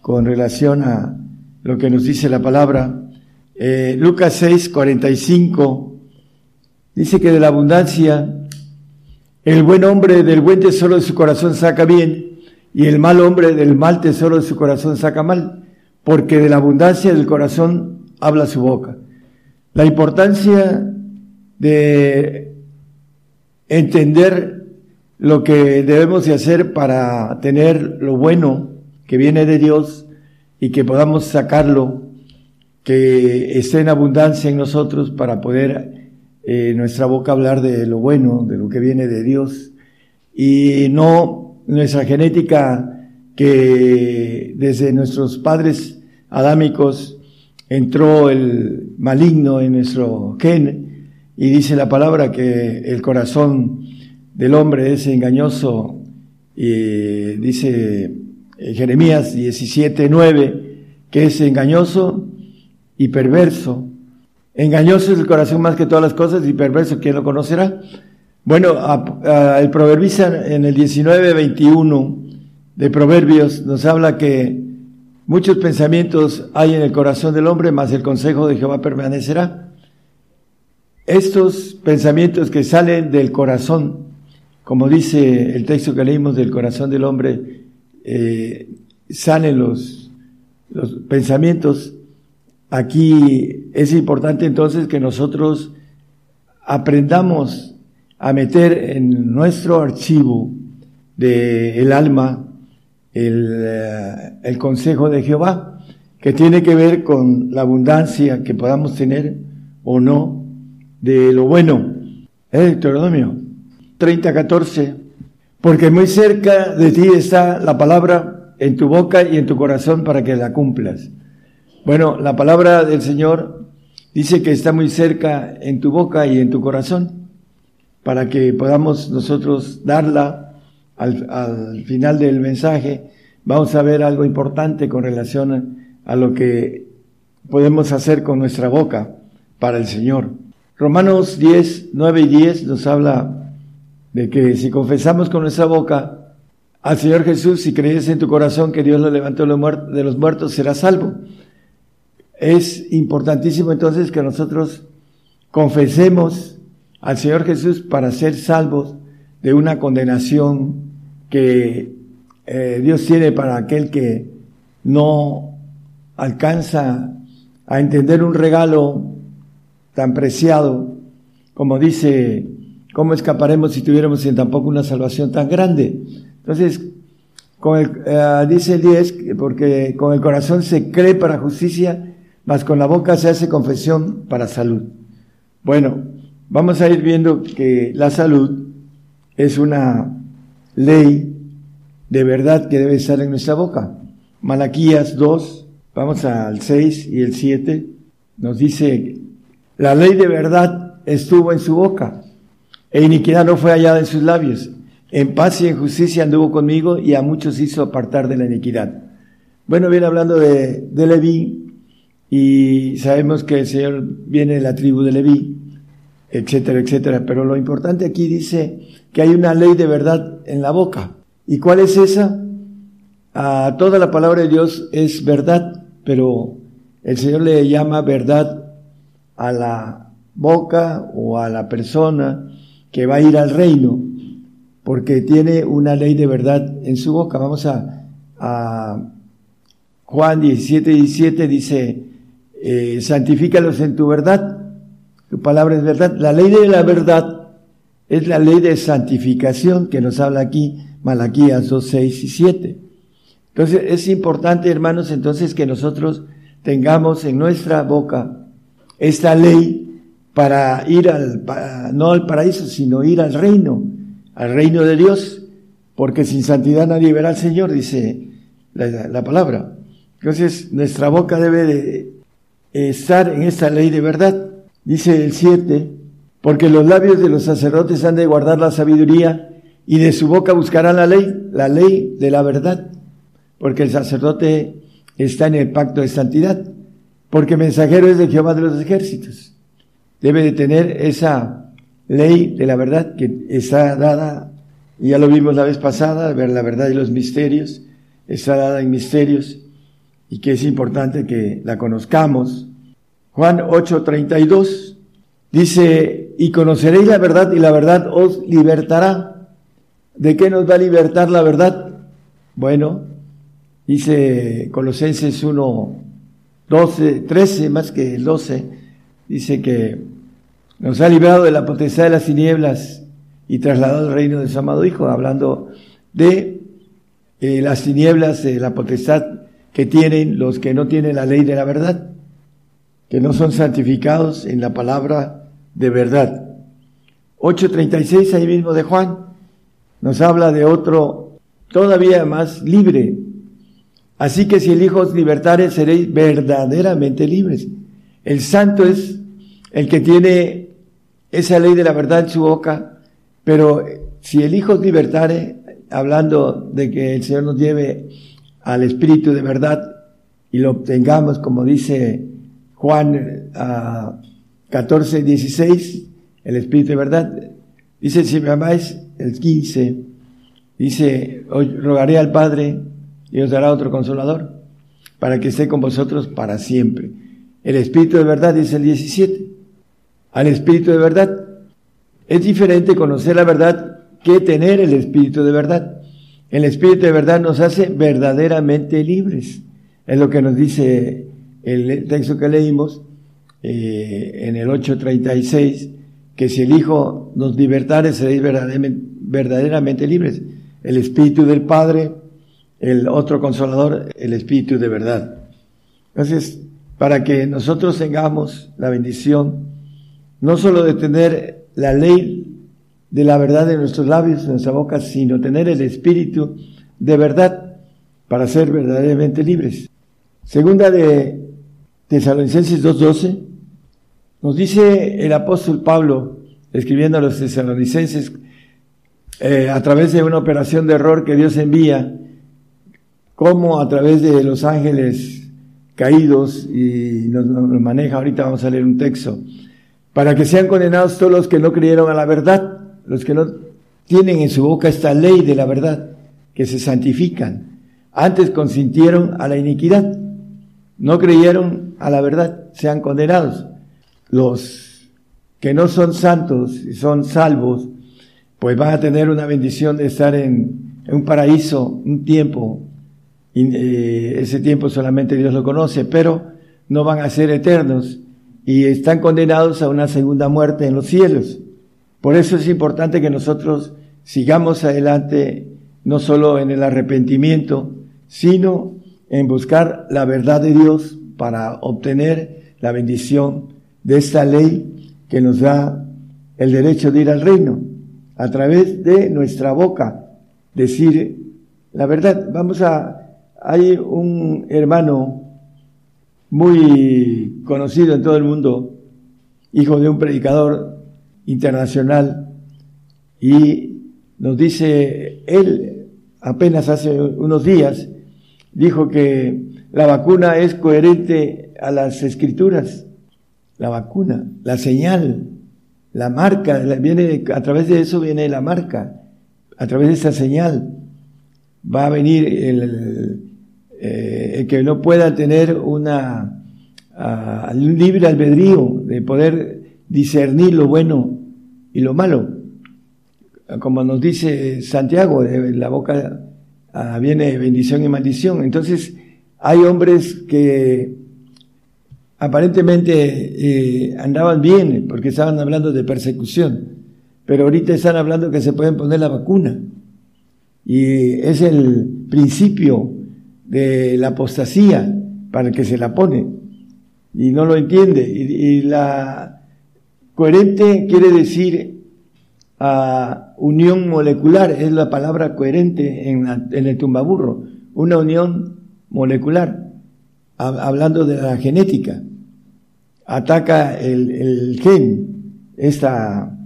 Speaker 4: con relación a lo que nos dice la palabra. Eh, Lucas 6, 45 dice que de la abundancia el buen hombre del buen tesoro de su corazón saca bien y el mal hombre del mal tesoro de su corazón saca mal, porque de la abundancia del corazón habla su boca. La importancia de entender lo que debemos de hacer para tener lo bueno que viene de Dios y que podamos sacarlo, que esté en abundancia en nosotros para poder eh, nuestra boca hablar de lo bueno, de lo que viene de Dios y no nuestra genética que desde nuestros padres adámicos entró el maligno en nuestro gen y dice la palabra que el corazón del hombre es engañoso, y dice eh, Jeremías 17, 9, que es engañoso y perverso. Engañoso es el corazón más que todas las cosas y perverso, ¿quién lo conocerá? Bueno, el proverbista en el 19, 21 de Proverbios nos habla que muchos pensamientos hay en el corazón del hombre, mas el consejo de Jehová permanecerá. Estos pensamientos que salen del corazón, como dice el texto que leímos del corazón del hombre, eh, salen los pensamientos. Aquí es importante entonces que nosotros aprendamos a meter en nuestro archivo del el alma el, eh, el consejo de Jehová, que tiene que ver con la abundancia que podamos tener o no de lo bueno. ¿Eh, Deuteronomio 30, 14 porque muy cerca de ti está la palabra en tu boca y en tu corazón para que la cumplas. Bueno, la palabra del Señor dice que está muy cerca en tu boca y en tu corazón para que podamos nosotros darla al, final del mensaje. Vamos a ver algo importante con relación a lo que podemos hacer con nuestra boca para el Señor. Romanos 10, 9 y 10 nos habla de que si confesamos con nuestra boca al Señor Jesús y crees en tu corazón que Dios lo levantó de los muertos, serás salvo. Es importantísimo entonces que nosotros confesemos al Señor Jesús para ser salvos de una condenación que eh, Dios tiene para aquel que no alcanza a entender un regalo tan preciado como dice ¿Cómo escaparemos si tuviéramos sin tampoco una salvación tan grande? Entonces, con el, eh, dice el 10, porque con el corazón se cree para justicia, mas con la boca se hace confesión para salud. Bueno, vamos a ir viendo que la salud es una ley de verdad que debe estar en nuestra boca. Malaquías 2, vamos al 6 y el 7, nos dice, la ley de verdad estuvo en su boca e iniquidad no fue hallada en sus labios. En paz y en justicia anduvo conmigo y a muchos hizo apartar de la iniquidad. Bueno, viene hablando de, de Leví y sabemos que el Señor viene de la tribu de Leví, etcétera, etcétera. Pero lo importante aquí dice que hay una ley de verdad en la boca. ¿Y cuál es esa? A toda la palabra de Dios es verdad, pero el Señor le llama verdad a la boca o a la persona que va a ir al reino, porque tiene una ley de verdad en su boca. Vamos a, a Juan 17, 17 dice, eh, santifícalos en tu verdad, tu palabra es verdad. La ley de la verdad es la ley de santificación que nos habla aquí Malaquías 2, 6 y 7. Entonces es importante, hermanos, entonces que nosotros tengamos en nuestra boca esta ley para ir al, no al paraíso, sino ir al reino, al reino de Dios, porque sin santidad nadie verá al Señor, dice la, palabra. Entonces, nuestra boca debe de estar en esta ley de verdad. Dice el 7, porque los labios de los sacerdotes han de guardar la sabiduría y de su boca buscarán la ley, la ley de la verdad, porque el sacerdote está en el pacto de santidad, porque mensajero es de Jehová de los ejércitos debe de tener esa ley de la verdad que está dada, ya lo vimos la vez pasada, ver la verdad y los misterios, está dada en misterios y que es importante que la conozcamos. Juan 8:32 dice, y conoceréis la verdad y la verdad os libertará. ¿De qué nos va a libertar la verdad? Bueno, dice Colosenses 1, 12, 13, más que el 12, dice que nos ha librado de la potestad de las tinieblas y trasladado al reino de su amado Hijo, hablando de eh, las tinieblas, de la potestad que tienen los que no tienen la ley de la verdad, que no son santificados en la palabra de verdad. 8.36 ahí mismo de Juan nos habla de otro todavía más libre. Así que si el Hijo os libertare, seréis verdaderamente libres. El santo es el que tiene esa ley de la verdad en su boca, pero si el Hijo libertare, hablando de que el Señor nos lleve al Espíritu de verdad y lo obtengamos, como dice Juan a 14, 16, el Espíritu de verdad, dice, si me amáis, el 15, dice, hoy rogaré al Padre y os dará otro consolador para que esté con vosotros para siempre. El Espíritu de verdad dice el 17. Al Espíritu de verdad. Es diferente conocer la verdad que tener el Espíritu de verdad. El Espíritu de verdad nos hace verdaderamente libres. Es lo que nos dice el texto que leímos eh, en el 8.36, que si el Hijo nos libertare seréis verdaderamente, verdaderamente libres. El Espíritu del Padre el otro consolador, el Espíritu de verdad. Entonces, para que nosotros tengamos la bendición, no solo de tener la ley de la verdad en nuestros labios, en nuestra boca, sino tener el Espíritu de verdad para ser verdaderamente libres. Segunda de Tesalonicenses 2.12, nos dice el apóstol Pablo, escribiendo a los tesalonicenses, eh, a través de una operación de error que Dios envía, cómo a través de los ángeles caídos, y nos, maneja, ahorita vamos a leer un texto, para que sean condenados todos los que no creyeron a la verdad, los que no tienen en su boca esta ley de la verdad, que se santifican. Antes consintieron a la iniquidad, no creyeron a la verdad, sean condenados. Los que no son santos y son salvos, pues van a tener una bendición de estar en, un paraíso un tiempo eh, ese tiempo solamente Dios lo conoce, pero no van a ser eternos y están condenados a una segunda muerte en los cielos. Por eso es importante que nosotros sigamos adelante, no solo en el arrepentimiento, sino en buscar la verdad de Dios para obtener la bendición de esta ley que nos da el derecho de ir al reino, a través de nuestra boca, decir la verdad. Vamos a hay un hermano muy conocido en todo el mundo, hijo de un predicador internacional, y nos dice, él apenas hace unos días dijo que la vacuna es coherente a las escrituras, la vacuna, la señal, la marca, viene, a través de eso viene la marca, a través de esa señal va a venir el, eh, que no pueda tener una un libre albedrío de poder discernir lo bueno y lo malo. Como nos dice Santiago, de la boca ah, viene bendición y maldición. Entonces, hay hombres que aparentemente eh, andaban bien porque estaban hablando de persecución, pero ahorita están hablando que se pueden poner la vacuna. Y es el principio de la apostasía para el que se la pone y no lo entiende. Y, la coherente quiere decir a unión molecular, es la palabra coherente en, el tumbaburro, una unión molecular, hablando de la genética. Ataca el, el gen, esta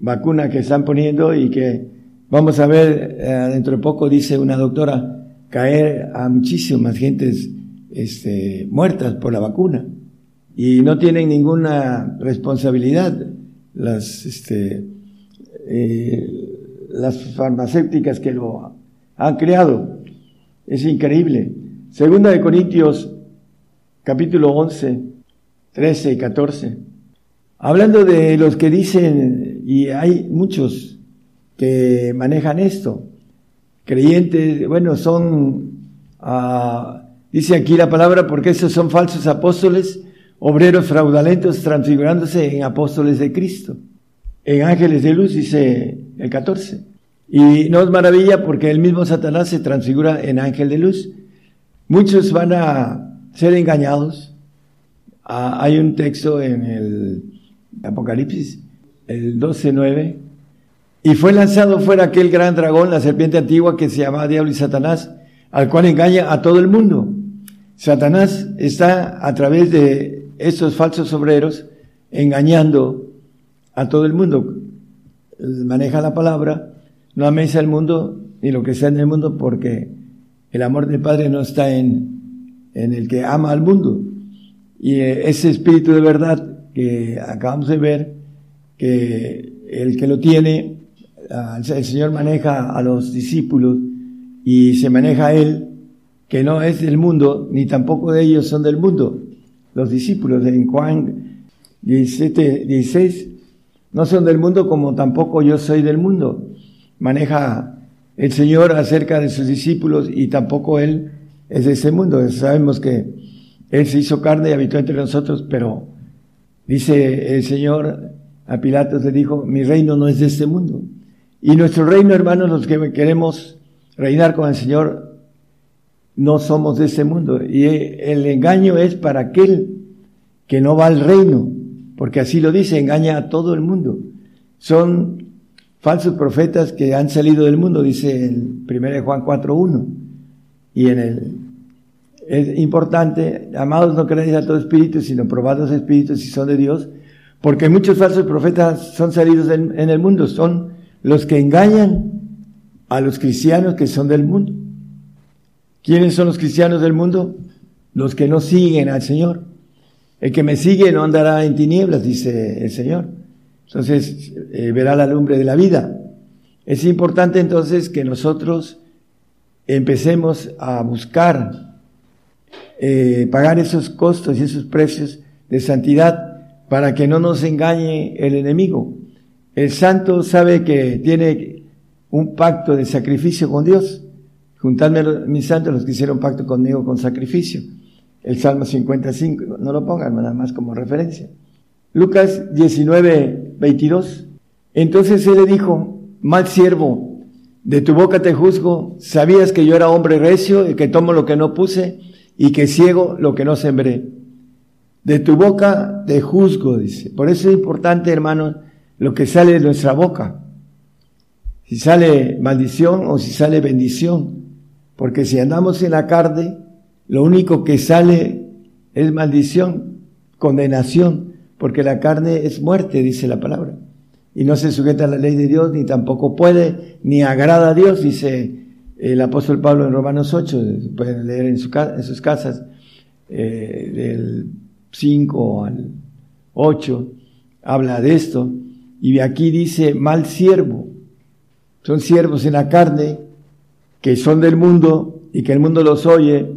Speaker 4: vacuna que están poniendo y que vamos a ver eh, dentro de poco, dice una doctora, caer a muchísimas gentes este, muertas por la vacuna y no tienen ninguna responsabilidad las, este, eh, las farmacéuticas que lo han creado. Es increíble. Segunda de Corintios, capítulo 11, 13 y 14. Hablando de los que dicen, y hay muchos que manejan esto, creyentes, bueno, son, ah, dice aquí la palabra, porque esos son falsos apóstoles, obreros fraudulentos transfigurándose en apóstoles de Cristo. En ángeles de luz dice el 14. Y no es maravilla porque el mismo Satanás se transfigura en ángel de luz. Muchos van a ser engañados. Ah, hay un texto en el Apocalipsis, el 12.9, y fue lanzado fuera aquel gran dragón, la serpiente antigua que se llama Diablo y Satanás, al cual engaña a todo el mundo. Satanás está a través de estos falsos obreros engañando a todo el mundo. Maneja la palabra no améis al mundo ni lo que está en el mundo, porque el amor del Padre no está en, en el que ama al mundo. Y eh, ese espíritu de verdad que acabamos de ver, que el que lo tiene, el Señor maneja a los discípulos y se maneja a Él, que no es del mundo, ni tampoco de ellos son del mundo. Los discípulos en Juan 17, 16 no son del mundo como tampoco yo soy del mundo. Maneja el Señor acerca de sus discípulos y tampoco Él es de ese mundo. Sabemos que Él se hizo carne y habitó entre nosotros, pero dice el Señor a Pilatos le dijo, mi reino no es de este mundo. Y nuestro reino, hermanos, los que queremos reinar con el Señor, no somos de este mundo. Y el engaño es para aquel que no va al reino, porque así lo dice, engaña a todo el mundo. Son falsos profetas que han salido del mundo, dice el 1 Juan 4.1. Y en el, es importante, amados, no creáis a todo espíritu, sino probad los espíritus si son de Dios, porque muchos falsos profetas son salidos en, en el mundo, son los que engañan a los cristianos que son del mundo. ¿Quiénes son los cristianos del mundo? Los que no siguen al Señor. El que me sigue no andará en tinieblas, dice el Señor. Entonces eh, verá la lumbre de la vida. Es importante entonces que nosotros empecemos a buscar eh, pagar esos costos y esos precios de santidad para que no nos engañe el enemigo. El santo sabe que tiene un pacto de sacrificio con Dios. Juntadme mis santos los que hicieron pacto conmigo con sacrificio el Salmo 55, no lo pongan nada más como referencia. Lucas 19, 22. Entonces él le dijo, mal siervo, de tu boca te juzgo, sabías que yo era hombre recio y que tomo lo que no puse y que ciego lo que no sembré. De tu boca te juzgo, dice. Por eso es importante, hermano, lo que sale de nuestra boca. Si sale maldición o si sale bendición. Porque si andamos en la carne, lo único que sale es maldición, condenación, porque la carne es muerte, dice la palabra. Y no se sujeta a la ley de Dios, ni tampoco puede, ni agrada a Dios, dice el apóstol Pablo en Romanos 8, pueden leer en, sus casas, eh, del 5 al 8, habla de esto. Y aquí dice mal siervo. Son siervos en la carne que son del mundo y que el mundo los oye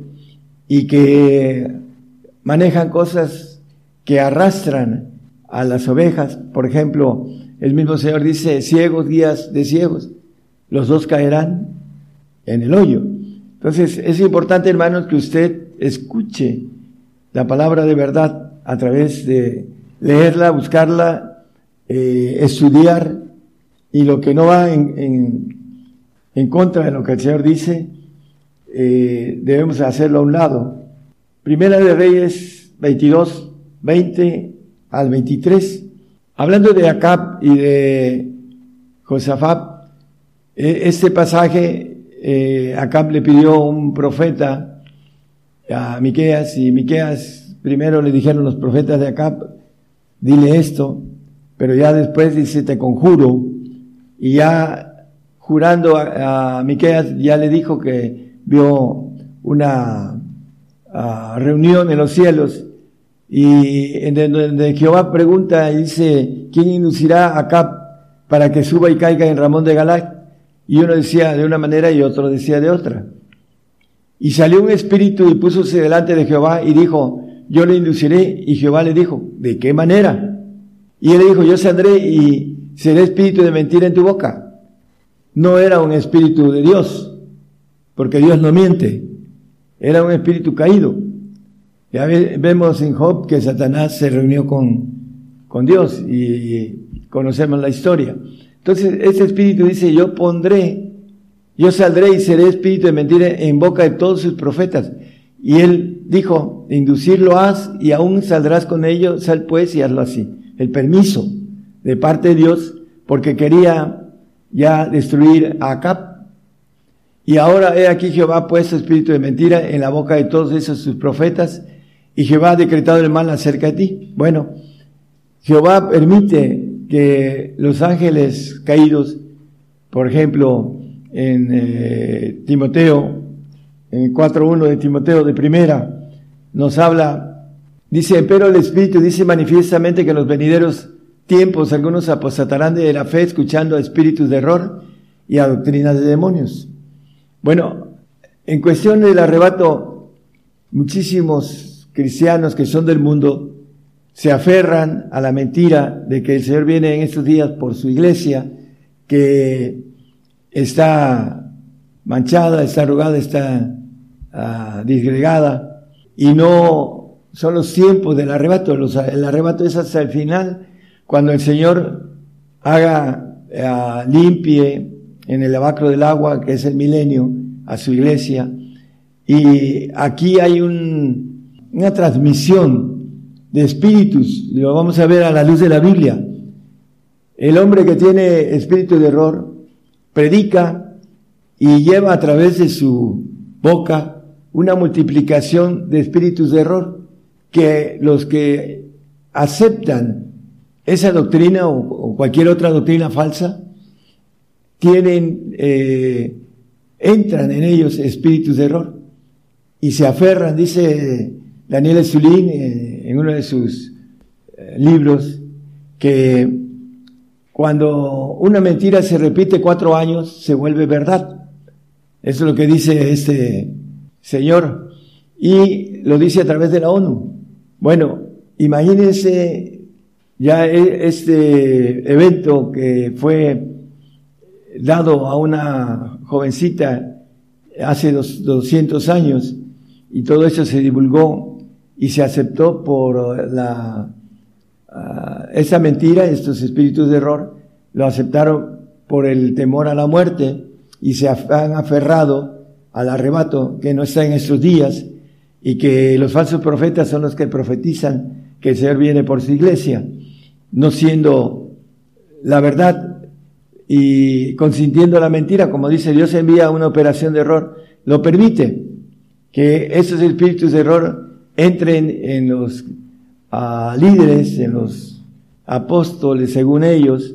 Speaker 4: y que manejan cosas que arrastran a las ovejas. Por ejemplo, el mismo Señor dice, ciegos guías de ciegos, los dos caerán en el hoyo. Entonces, es importante, hermanos, que usted escuche la palabra de verdad a través de leerla, buscarla, eh, estudiar, y lo que no va en, en, en contra de lo que el Señor dice, eh, debemos hacerlo a un lado. Primera de Reyes 22, 20 al 23. Hablando de Acab y de Josafat, eh, este pasaje, eh, Acab le pidió un profeta a Miqueas y Miqueas primero le dijeron los profetas de Acab, dile esto, pero ya después dice, te conjuro, y ya jurando a, a Miqueas ya le dijo que vio una ah, reunión en los cielos y en donde Jehová pregunta y dice, ¿quién inducirá a Cap para que suba y caiga en Ramón de Galac? Y uno decía de una manera y otro decía de otra. Y salió un espíritu y púsose delante de Jehová y dijo, yo le induciré. Y Jehová le dijo, ¿de qué manera? Y él le dijo, yo saldré y seré espíritu de mentira en tu boca. No era un espíritu de Dios, porque Dios no miente. Era un espíritu caído. Ya vemos en Job que Satanás se reunió con, con Dios y, conocemos la historia. Entonces, ese espíritu dice, yo pondré, yo saldré y seré espíritu de mentira en boca de todos sus profetas. Y él dijo, inducirlo haz y aún saldrás con ello, sal pues y hazlo así. El permiso de parte de Dios, porque quería ya destruir a Acab y ahora he aquí Jehová puesto espíritu de mentira en la boca de todos esos sus profetas y Jehová ha decretado el mal acerca de ti. Bueno, Jehová permite que los ángeles caídos Por ejemplo, en eh, Timoteo, en 4.1 de Timoteo de primera, nos habla, dice, pero el Espíritu dice manifiestamente que en los venideros tiempos algunos apostatarán de la fe escuchando a espíritus de error y a doctrinas de demonios. Bueno, en cuestión del arrebato, muchísimos cristianos que son del mundo se aferran a la mentira de que el Señor viene en estos días por su iglesia, que está manchada, está arrugada, está uh, disgregada, y no son los tiempos del arrebato. el arrebato es hasta el final, cuando el Señor haga, uh, limpie en el lavacro del agua, que es el milenio, a su iglesia. Y aquí hay un, una transmisión de espíritus, lo vamos a ver a la luz de la Biblia. El hombre que tiene espíritu de error predica y lleva a través de su boca una multiplicación de espíritus de error que los que aceptan esa doctrina o, cualquier otra doctrina falsa tienen eh, entran en ellos espíritus de error y se aferran, dice Daniel Zulín eh, en uno de sus eh, libros, que cuando una mentira se repite cuatro años, se vuelve verdad. Eso es lo que dice este señor. Y lo dice a través de la ONU. Bueno, imagínense ya e, este evento que fue dado a una jovencita hace dos, 200 años y todo eso se divulgó y se aceptó por la, ah, esa mentira, estos espíritus de error, lo aceptaron por el temor a la muerte y se han aferrado al arrebato que no está en estos días y que los falsos profetas son los que profetizan que el Señor viene por su iglesia, no siendo la verdad y consintiendo la mentira, como dice Dios envía una operación de error, lo permite que esos espíritus de error entren en los ah, líderes, en los apóstoles, según ellos,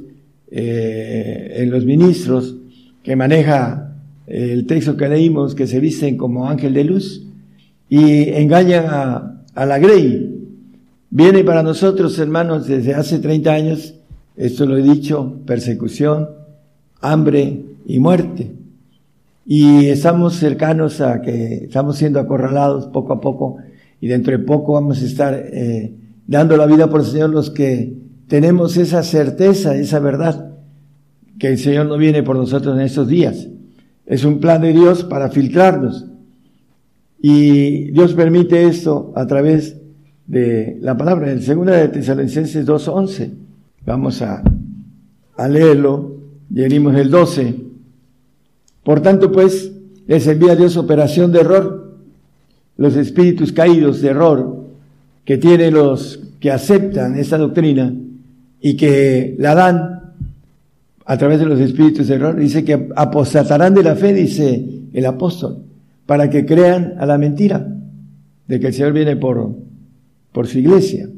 Speaker 4: eh, en los ministros que maneja el texto que leímos, que se visten como ángel de luz y engañan a, a la Grey. Viene para nosotros, hermanos, desde hace 30 años, esto lo he dicho, persecución, hambre y muerte. Y estamos cercanos a que estamos siendo acorralados poco a poco y dentro de poco vamos a estar eh, dando la vida por el Señor los que tenemos esa certeza, esa verdad, que el Señor no viene por nosotros en estos días. Es un plan de Dios para filtrarnos. Y Dios permite esto a través de la palabra. En segunda de Tesalonicenses 2.11. Vamos a, a leerlo venimos el 12. Por tanto, pues, les envía Dios operación de error, los espíritus caídos de error que tienen los que aceptan esta doctrina y que la dan a través de los espíritus de error. Dice que apostatarán de la fe, dice el apóstol, para que crean a la mentira de que el Señor viene por, por su iglesia.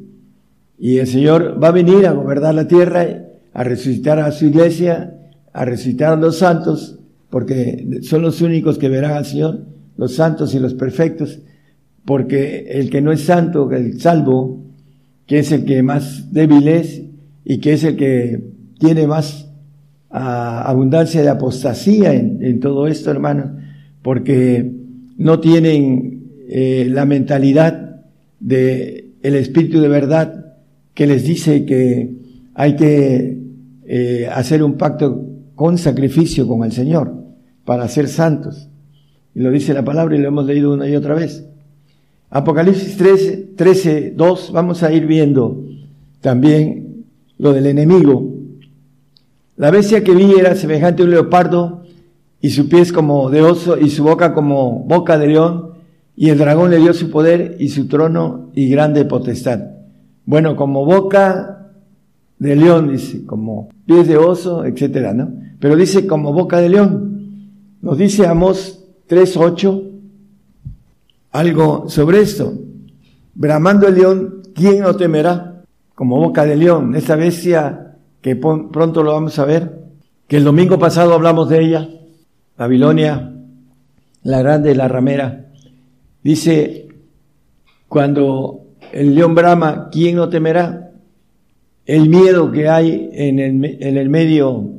Speaker 4: Y el Señor va a venir a gobernar la tierra, a resucitar a su iglesia a resucitar a los santos, porque son los únicos que verán al Señor, los santos y los perfectos, porque el que no es santo, el salvo, que es el que más débil es y que es el que tiene más ah, abundancia de apostasía en, todo esto, hermanos, porque no tienen eh, la mentalidad de espíritu de verdad que les dice que hay que eh, hacer un pacto con sacrificio con el Señor para ser santos. Y lo dice la palabra y lo hemos leído una y otra vez. Apocalipsis 13, 13 2, vamos a ir viendo también lo del enemigo. La bestia que vi era semejante a un leopardo y su pies como de oso y su boca como boca de león y el dragón le dio su poder y su trono y grande potestad. Bueno, como boca de león, dice, como pies de oso, etcétera, ¿no? Pero dice como boca de león. Nos dice Amos 3.8 algo sobre esto. Bramando el león, ¿quién no temerá? Como boca de león, esa bestia que pronto lo vamos a ver, que el domingo pasado hablamos de ella, Babilonia, la grande, la ramera. Dice, cuando el león brama, ¿quién no temerá? El miedo que hay en el medio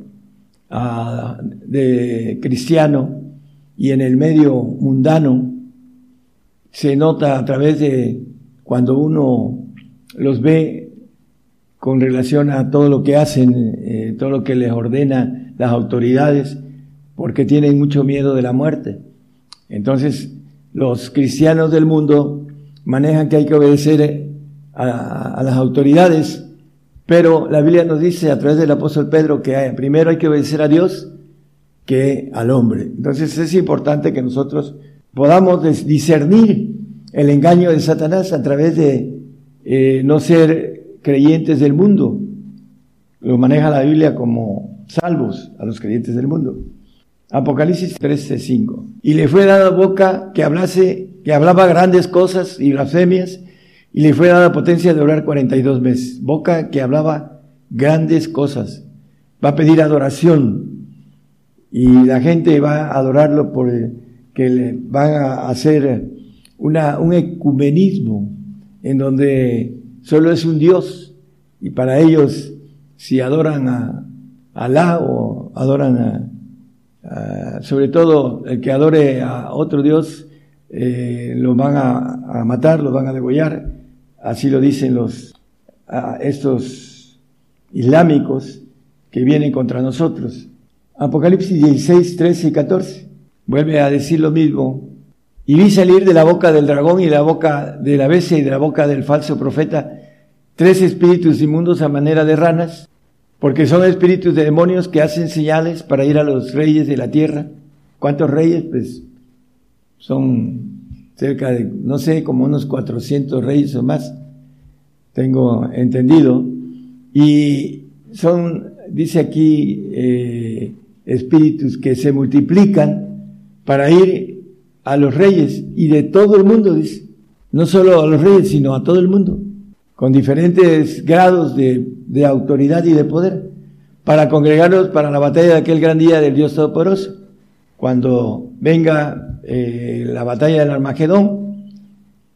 Speaker 4: de cristiano y en el medio mundano se nota a través de cuando uno los ve con relación a todo lo que hacen, eh, todo lo que les ordena las autoridades, porque tienen mucho miedo de la muerte. Entonces, los cristianos del mundo manejan que hay que obedecer a, a las autoridades, pero la Biblia nos dice a través del apóstol Pedro que hay, primero hay que obedecer a Dios que al hombre. Entonces es importante que nosotros podamos discernir el engaño de Satanás a través de eh, no ser creyentes del mundo. Lo maneja la Biblia como salvos a los creyentes del mundo. Apocalipsis 13:5. Y le fue dada boca que hablase, que hablaba grandes cosas y blasfemias, y le fue dada potencia de orar 42 meses. Boca que hablaba grandes cosas. Va a pedir adoración, y la gente va a adorarlo por que le van a hacer una, un ecumenismo en donde solo es un Dios y para ellos si adoran a Alá o adoran a, sobre todo el que adore a otro Dios eh, lo van a, matar, lo van a degollar, así lo dicen los estos islámicos que vienen contra nosotros. Apocalipsis 16, 13 y 14. Vuelve a decir lo mismo. Y vi salir de la boca del dragón y de la boca de la bestia y de la boca del falso profeta tres espíritus inmundos a manera de ranas, porque son espíritus de demonios que hacen señales para ir a los reyes de la tierra. ¿Cuántos reyes? Pues son cerca de, no sé, como unos 400 reyes o más, tengo entendido. Y son, dice aquí, eh, espíritus que se multiplican para ir a los reyes y de todo el mundo, dice. No solo a los reyes, sino a todo el mundo, con diferentes grados de, de autoridad y de poder, para congregarlos para la batalla de aquel gran día del Dios Todopoderoso. Cuando venga eh, la batalla del Armagedón,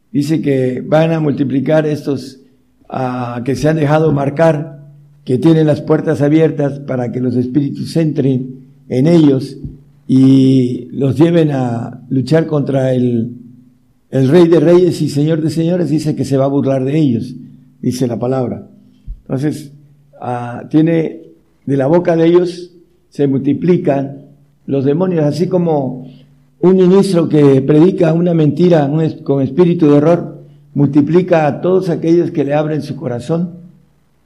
Speaker 4: dice que van a multiplicar estos que se han dejado marcar, que tienen las puertas abiertas para que los espíritus entren en ellos y los lleven a luchar contra el, el rey de reyes y señor de señores, dice que se va a burlar de ellos, dice la palabra. Entonces, ah, tiene de la boca de ellos se multiplican los demonios, así como un ministro que predica una mentira con espíritu de error, multiplica a todos aquellos que le abren su corazón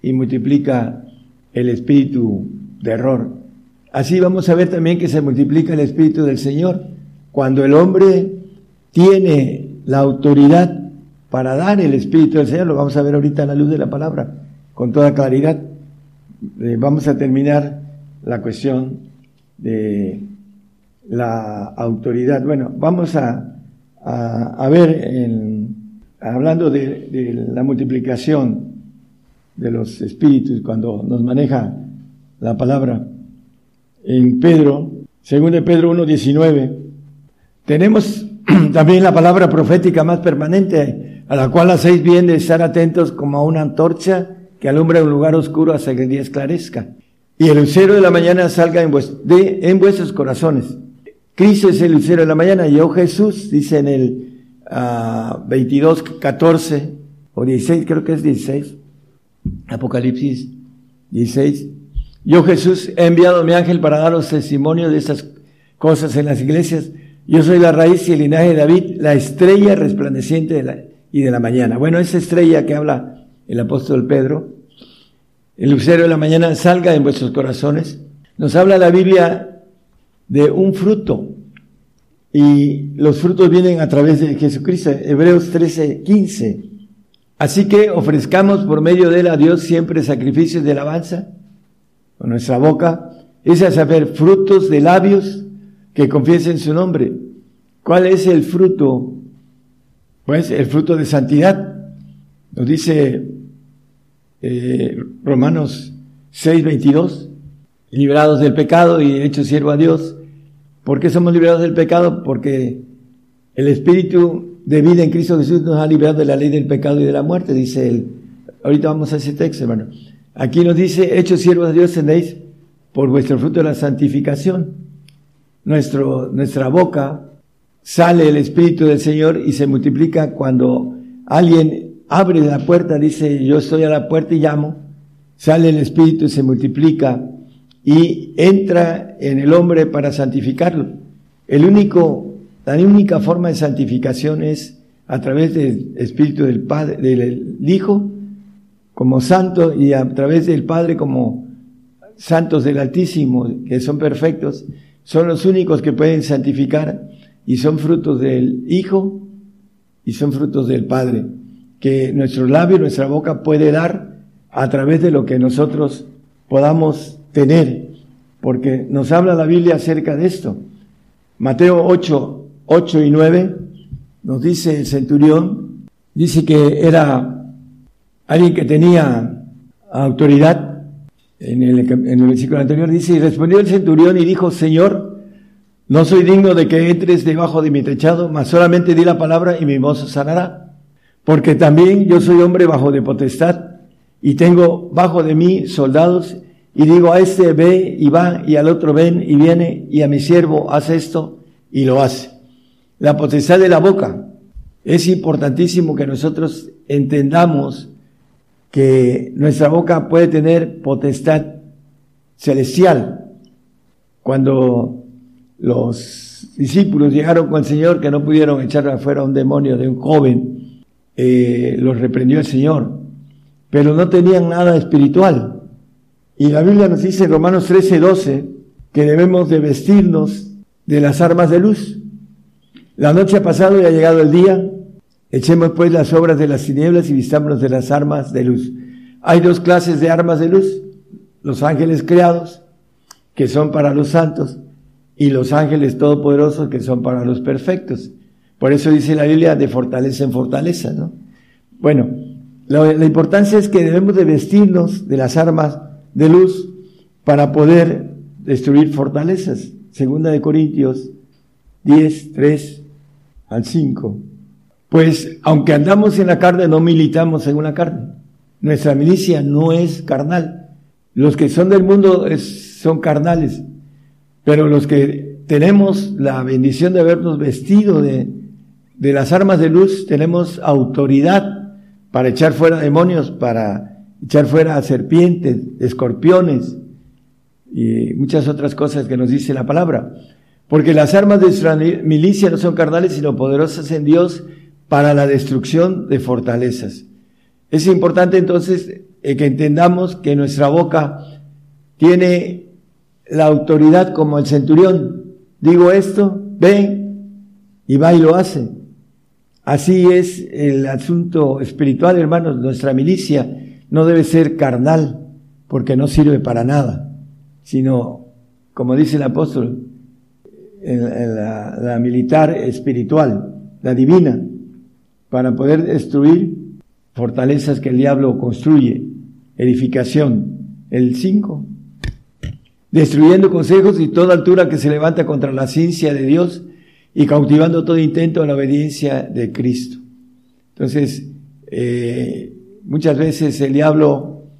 Speaker 4: y multiplica el espíritu de error. Así vamos a ver también que se multiplica el Espíritu del Señor. Cuando el hombre tiene la autoridad para dar el Espíritu del Señor, lo vamos a ver ahorita a la luz de la palabra, con toda claridad. Eh, vamos a terminar la cuestión de la autoridad. Bueno, vamos a, a, ver, hablando de, la multiplicación de los espíritus, cuando nos maneja la palabra en Pedro, según de Pedro 1.19, tenemos *clears throat* también la palabra profética más permanente, a la cual hacéis bien de estar atentos como a una antorcha que alumbra un lugar oscuro hasta que el día esclarezca. Y el lucero de la mañana salga en, vuestros corazones. Cristo es el lucero de la mañana yo Jesús, dice en el uh, 22, 14 o 16, creo que es 16, Apocalipsis 16, yo Jesús he enviado a mi ángel para daros testimonio de estas cosas en las iglesias. Yo soy la raíz y el linaje de David, la estrella resplandeciente de la, y de la mañana. Bueno, esa estrella que habla el apóstol Pedro, el lucero de la mañana salga en vuestros corazones. Nos habla la Biblia de un fruto y los frutos vienen a través de Jesucristo. Hebreos 13, 15. Así que ofrezcamos por medio de él a Dios siempre sacrificios de alabanza con nuestra boca, es a saber, frutos de labios que confiesen su nombre. ¿Cuál es el fruto? Pues el fruto de santidad. Nos dice eh, Romanos 6, 22. liberados del pecado y hechos siervo a Dios. ¿Por qué somos liberados del pecado? Porque el Espíritu de vida en Cristo Jesús nos ha liberado de la ley del pecado y de la muerte, dice él. Ahorita vamos a ese texto, hermano. Aquí nos dice, hechos siervos de Dios tenéis por vuestro fruto de la santificación. Nuestro, nuestra boca sale el Espíritu del Señor y se multiplica cuando alguien abre la puerta, dice, yo estoy a la puerta y llamo, sale el Espíritu y se multiplica y entra en el hombre para santificarlo. El único, la única forma de santificación es a través del Espíritu del Padre, del Hijo, como santo y a través del Padre como santos del Altísimo, que son perfectos, son los únicos que pueden santificar y son frutos del Hijo y son frutos del Padre, que nuestro labio, nuestra boca puede dar a través de lo que nosotros podamos tener, porque nos habla la Biblia acerca de esto. Mateo 8, 8 y 9 nos dice el centurión, dice que era alguien que tenía autoridad, en el, en el versículo anterior dice, y respondió el centurión y dijo, Señor, no soy digno de que entres debajo de mi techado, mas solamente di la palabra y mi mozo sanará. Porque también yo soy hombre bajo de potestad y tengo bajo de mí soldados y digo a este ve y va y al otro ven y viene y a mi siervo hace esto y lo hace. La potestad de la boca. Es importantísimo que nosotros entendamos que nuestra boca puede tener potestad celestial. Cuando los discípulos llegaron con el Señor, que no pudieron echar afuera a un demonio de un joven, eh, los reprendió el Señor, pero no tenían nada espiritual. Y la Biblia nos dice en Romanos 13, 12, que debemos de vestirnos de las armas de luz. La noche ha pasado y ha llegado el día, Echemos pues las obras de las tinieblas y vistámonos de las armas de luz. Hay dos clases de armas de luz. Los ángeles creados, que son para los santos, y los ángeles todopoderosos, que son para los perfectos. Por eso dice la Biblia de fortaleza en fortaleza, ¿no? Bueno, la, la importancia es que debemos de vestirnos de las armas de luz para poder destruir fortalezas. Segunda de Corintios 10, 3 al 5. Pues aunque andamos en la carne, no militamos en una carne. Nuestra milicia no es carnal. Los que son del mundo son carnales. Pero los que tenemos la bendición de habernos vestido de, de las armas de luz, tenemos autoridad para echar fuera demonios, para echar fuera serpientes, escorpiones y muchas otras cosas que nos dice la palabra. Porque las armas de nuestra milicia no son carnales, sino poderosas en Dios para la destrucción de fortalezas. Es importante entonces eh, que entendamos que nuestra boca tiene la autoridad como el centurión. Digo esto, ven y va y lo hace. Así es el asunto espiritual, hermanos. Nuestra milicia no debe ser carnal porque no sirve para nada, sino, como dice el apóstol, la, militar espiritual, la divina para poder destruir fortalezas que el diablo construye. Edificación. El 5. Destruyendo consejos y toda altura que se levanta contra la ciencia de Dios y cautivando todo intento a la obediencia de Cristo. Entonces, eh, muchas veces el diablo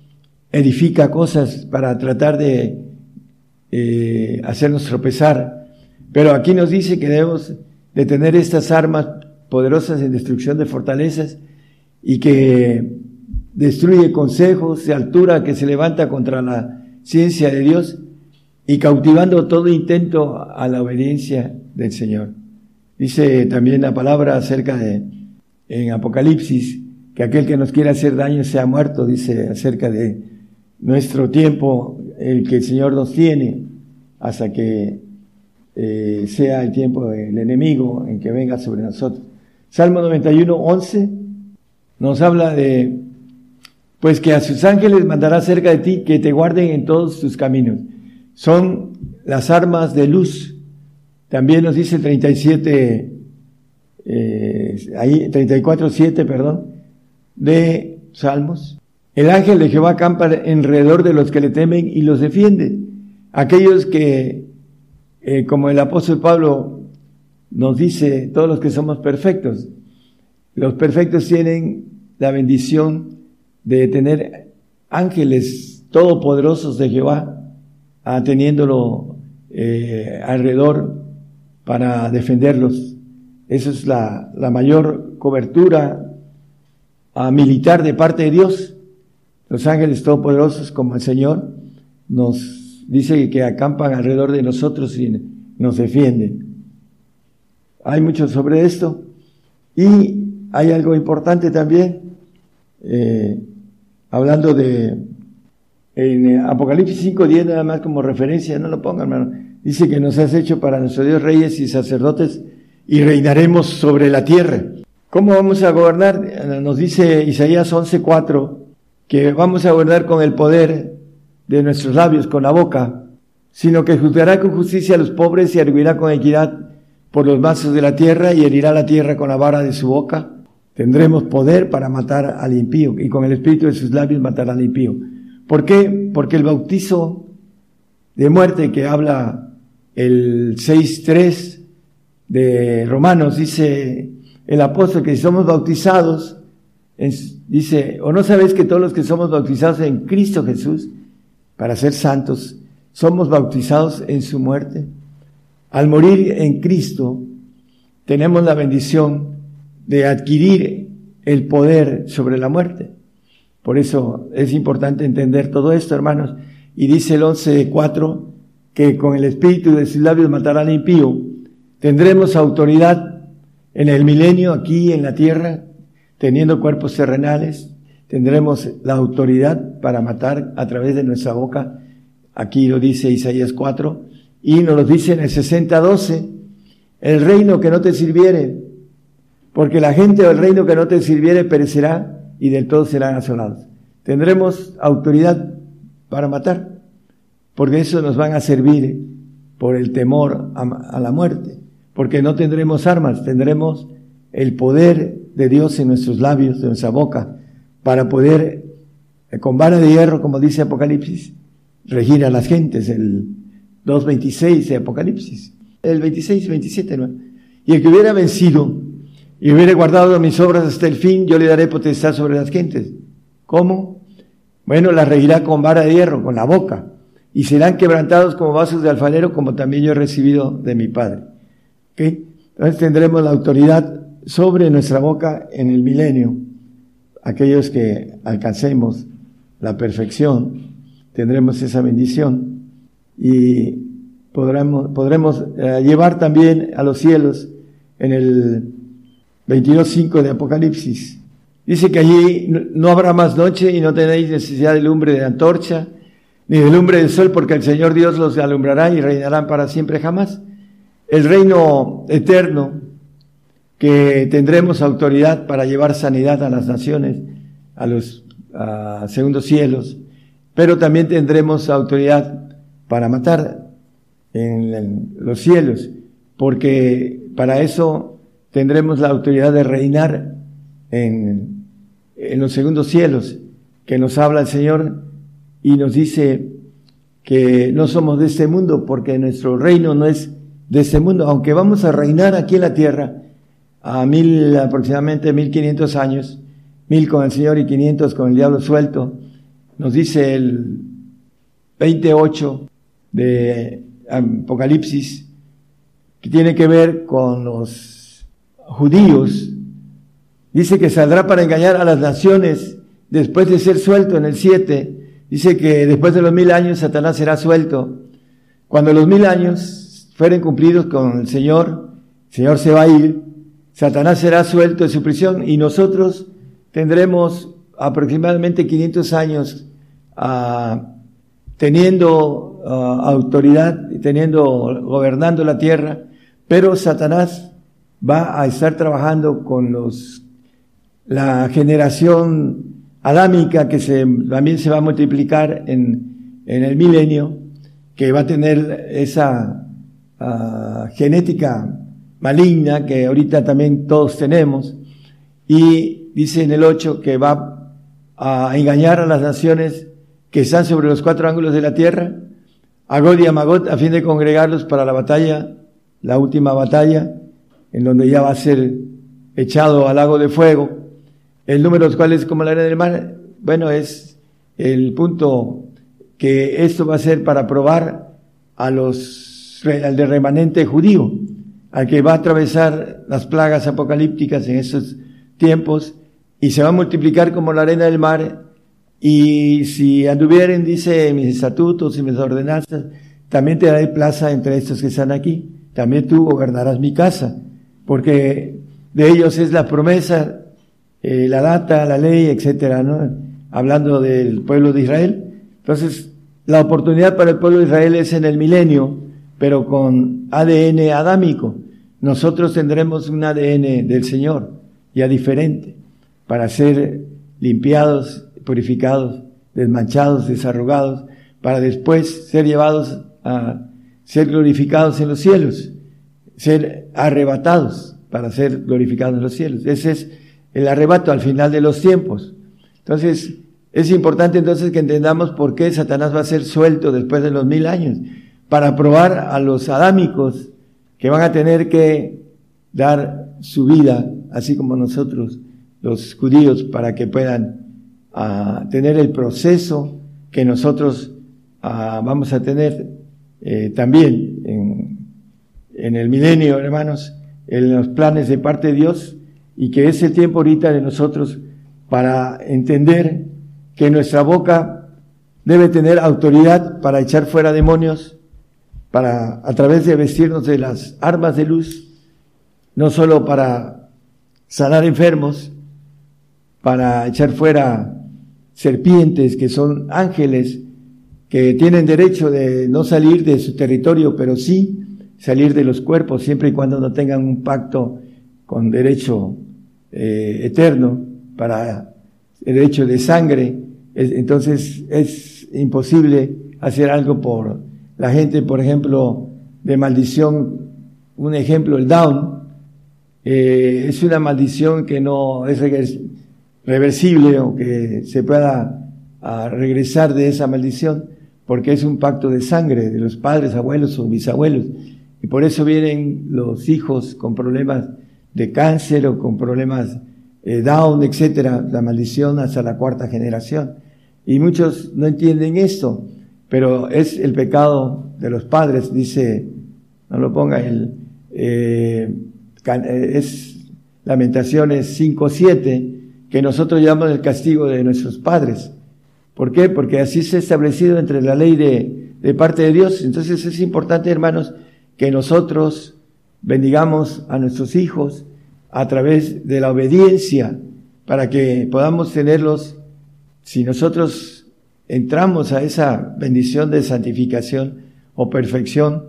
Speaker 4: edifica cosas para tratar de eh, hacernos tropezar, pero aquí nos dice que debemos de tener estas armas poderosas en destrucción de fortalezas y que destruye consejos de altura que se levanta contra la ciencia de Dios y cautivando todo intento a la obediencia del Señor. Dice también la palabra acerca de, en Apocalipsis, que aquel que nos quiera hacer daño sea muerto, dice acerca de nuestro tiempo, el que el Señor nos tiene, hasta que eh, sea el tiempo del enemigo en que venga sobre nosotros. Salmo 91, 11 nos habla de, pues que a sus ángeles mandará cerca de ti que te guarden en todos tus caminos. Son las armas de luz. También nos dice 37, eh, ahí 34, 7, perdón, de Salmos. El ángel de Jehová acampa alrededor de los que le temen y los defiende. aquellos que, eh, como el apóstol Pablo nos dice, todos los que somos perfectos, los perfectos tienen la bendición de tener ángeles todopoderosos de Jehová, ah, teniéndolo eh, alrededor para defenderlos. Esa es la, la mayor cobertura a militar de parte de Dios. Los ángeles todopoderosos como el Señor nos dice que acampan alrededor de nosotros y nos defienden. Hay mucho sobre esto. Y hay algo importante también, eh, hablando de en Apocalipsis 5.10, nada más como referencia, no lo pongan, hermano. Dice que nos has hecho para nuestro Dios reyes y sacerdotes y reinaremos sobre la tierra. ¿Cómo vamos a gobernar? Nos dice Isaías 11.4 que vamos a gobernar con el poder de nuestros labios, con la boca, sino que juzgará con justicia a los pobres y arguirá con equidad por los vasos de la tierra y herirá la tierra con la vara de su boca. Tendremos poder para matar al impío y con el espíritu de sus labios matar al impío. ¿Por qué? Porque el bautizo de muerte que habla el 6.3 de Romanos dice el apóstol que si somos bautizados, dice, o no sabéis que todos los que somos bautizados en Cristo Jesús, para ser santos, somos bautizados en su muerte. Al morir en Cristo, tenemos la bendición de adquirir el poder sobre la muerte. Por eso es importante entender todo esto, hermanos. Y dice el 11.4 que con el espíritu de sus labios matará al impío. Tendremos autoridad en el milenio aquí en la tierra, teniendo cuerpos terrenales, tendremos la autoridad para matar a través de nuestra boca. Aquí lo dice Isaías 4 y nos lo dice en el 60:12, el reino que no te sirviere, porque la gente del reino que no te sirviere perecerá y del todo serán asolados. Tendremos autoridad para matar, porque eso nos van a servir por el temor a la muerte porque no tendremos armas, tendremos el poder de Dios en nuestros labios, en nuestra boca, para poder, eh, con vara de hierro, como dice Apocalipsis, regir a las gentes, el 2.26 de Apocalipsis, el 26 y 27, ¿no? Y el que hubiera vencido y hubiera guardado mis obras hasta el fin, yo le daré potestad sobre las gentes. ¿Cómo? Bueno, las regirá con vara de hierro, con la boca, y serán quebrantados como vasos de alfarero, como también yo he recibido de mi Padre. Entonces tendremos la autoridad sobre nuestra boca en el milenio. Aquellos que alcancemos la perfección, tendremos esa bendición y podremos, podremos eh, llevar también a los cielos en el 22.5 de Apocalipsis. Dice que allí no habrá más noche y no tenéis necesidad de lumbre de antorcha, ni de lumbre del sol, porque el Señor Dios los alumbrará y reinarán para siempre jamás. El reino eterno, que tendremos autoridad para llevar sanidad a las naciones, a los segundos cielos, pero también tendremos autoridad para matar en, los cielos, porque para eso tendremos la autoridad de reinar en, en los segundos cielos, que nos habla el Señor y nos dice que no somos de este mundo, porque nuestro reino no es de este mundo, aunque vamos a reinar aquí en la tierra a mil, aproximadamente mil quinientos años, mil con el Señor y quinientos con el diablo suelto, nos dice el 28 de Apocalipsis, que tiene que ver con los judíos, dice que saldrá para engañar a las naciones después de ser suelto en el 7, dice que después de los mil años Satanás será suelto. Cuando los mil años fueren cumplidos con el Señor, el Señor se va a ir, Satanás será suelto de su prisión y nosotros tendremos aproximadamente 500 años ah, teniendo uh, autoridad, teniendo, gobernando la tierra, pero Satanás va a estar trabajando con los, la generación adámica que también se va a multiplicar en, el milenio, que va a tener esa genética maligna que ahorita también todos tenemos. Y dice en el 8 que va a engañar a las naciones que están sobre los cuatro ángulos de la tierra, a God y a Magot a fin de congregarlos para la batalla, la última batalla, en donde ya va a ser echado al lago de fuego. El número de los cuales como la arena del mar, bueno, es el punto que esto va a ser para probar a los, al de remanente judío, al que va a atravesar las plagas apocalípticas en estos tiempos y se va a multiplicar como la arena del mar. Y si anduvieren, dice, mis estatutos y mis ordenanzas, también te daré plaza entre estos que están aquí. También tú gobernarás mi casa, porque de ellos es la promesa eh, la data, la ley, etcétera, ¿no? Hablando del pueblo de Israel. Entonces, la oportunidad para el pueblo de Israel es en el milenio, pero con ADN adámico. Nosotros tendremos un ADN del Señor, ya diferente, para ser limpiados, purificados, desmanchados, desarrugados, para después ser llevados a ser glorificados en los cielos, ser arrebatados para ser glorificados en los cielos. Ese es el arrebato al final de los tiempos. Entonces, es importante entonces que entendamos por qué Satanás va a ser suelto después de los mil años, para probar a los adámicos que van a tener que dar su vida, así como nosotros, los judíos, para que puedan ah, tener el proceso que nosotros ah, vamos a tener eh, también en, en el milenio, hermanos, en los planes de parte de Dios, y que es el tiempo ahorita de nosotros para entender que nuestra boca debe tener autoridad para echar fuera demonios, para a través de vestirnos de las armas de luz, no solo para sanar enfermos, para echar fuera serpientes que son ángeles que tienen derecho de no salir de su territorio, pero sí salir de los cuerpos siempre y cuando no tengan un pacto con derecho eh, eterno para el hecho de sangre, entonces es imposible hacer algo por la gente, por ejemplo, de maldición, un ejemplo, el down, eh, es una maldición que no es reversible o que se pueda regresar de esa maldición, porque es un pacto de sangre de los padres, abuelos o bisabuelos. Y por eso vienen los hijos con problemas de cáncer o con problemas eh, Down, etcétera, la maldición hasta la cuarta generación. Y muchos no entienden esto, pero es el pecado de los padres, dice, no lo ponga el, eh, eh es Lamentaciones 5.7, que nosotros llamamos el castigo de nuestros padres. ¿Por qué? Porque así se ha establecido entre la ley de, de parte de Dios. Entonces es importante, hermanos, que nosotros bendigamos a nuestros hijos a través de la obediencia para que podamos tenerlos, si nosotros entramos a esa bendición de santificación o perfección,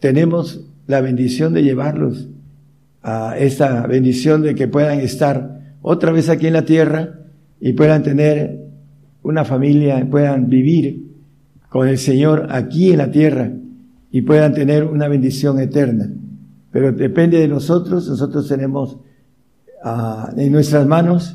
Speaker 4: tenemos la bendición de llevarlos a esta bendición de que puedan estar otra vez aquí en la tierra y puedan tener una familia, puedan vivir con el Señor aquí en la tierra y puedan tener una bendición eterna pero depende de nosotros. Nosotros tenemos uh, en nuestras manos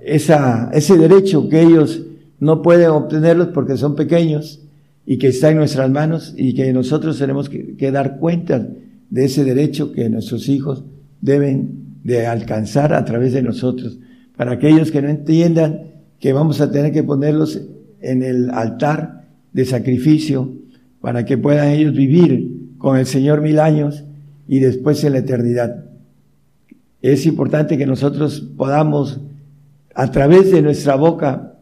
Speaker 4: esa, ese derecho que ellos no pueden obtenerlos porque son pequeños y que está en nuestras manos y que nosotros tenemos que, que dar cuenta de ese derecho que nuestros hijos deben de alcanzar a través de nosotros. Para aquellos que no entiendan que vamos a tener que ponerlos en el altar de sacrificio para que puedan ellos vivir con el Señor mil años y después en la eternidad. Es importante que nosotros podamos, a través de nuestra boca,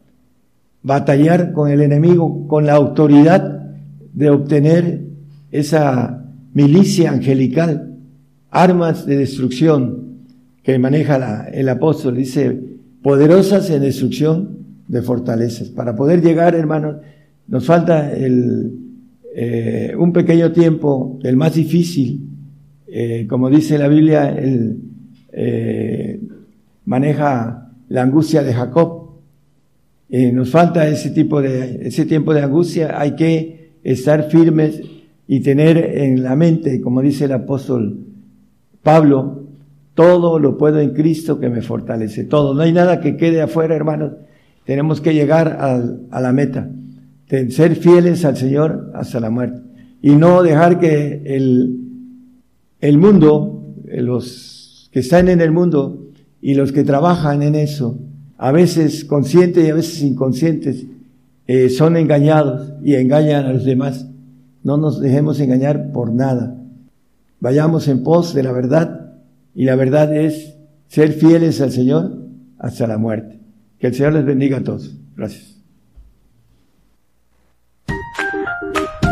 Speaker 4: batallar con el enemigo con la autoridad de obtener esa milicia angelical, armas de destrucción que maneja el apóstol, dice, poderosas en destrucción de fortalezas. Para poder llegar, hermanos, nos falta el, eh, un pequeño tiempo, el más difícil, eh, como dice la Biblia, él eh, maneja la angustia de Jacob. nos falta ese tipo de, ese tiempo de angustia, hay que estar firmes y tener en la mente, como dice el apóstol Pablo, todo lo puedo en Cristo que me fortalece, todo. No hay nada que quede afuera, hermanos. Tenemos que llegar a la meta. De ser fieles al Señor hasta la muerte y no dejar que el, el mundo, los que están en el mundo y los que trabajan en eso, a veces conscientes y a veces inconscientes, eh, son engañados y engañan a los demás. No nos dejemos engañar por nada. Vayamos en pos de la verdad y la verdad es ser fieles al Señor hasta la muerte. Que el Señor les bendiga a todos. Gracias.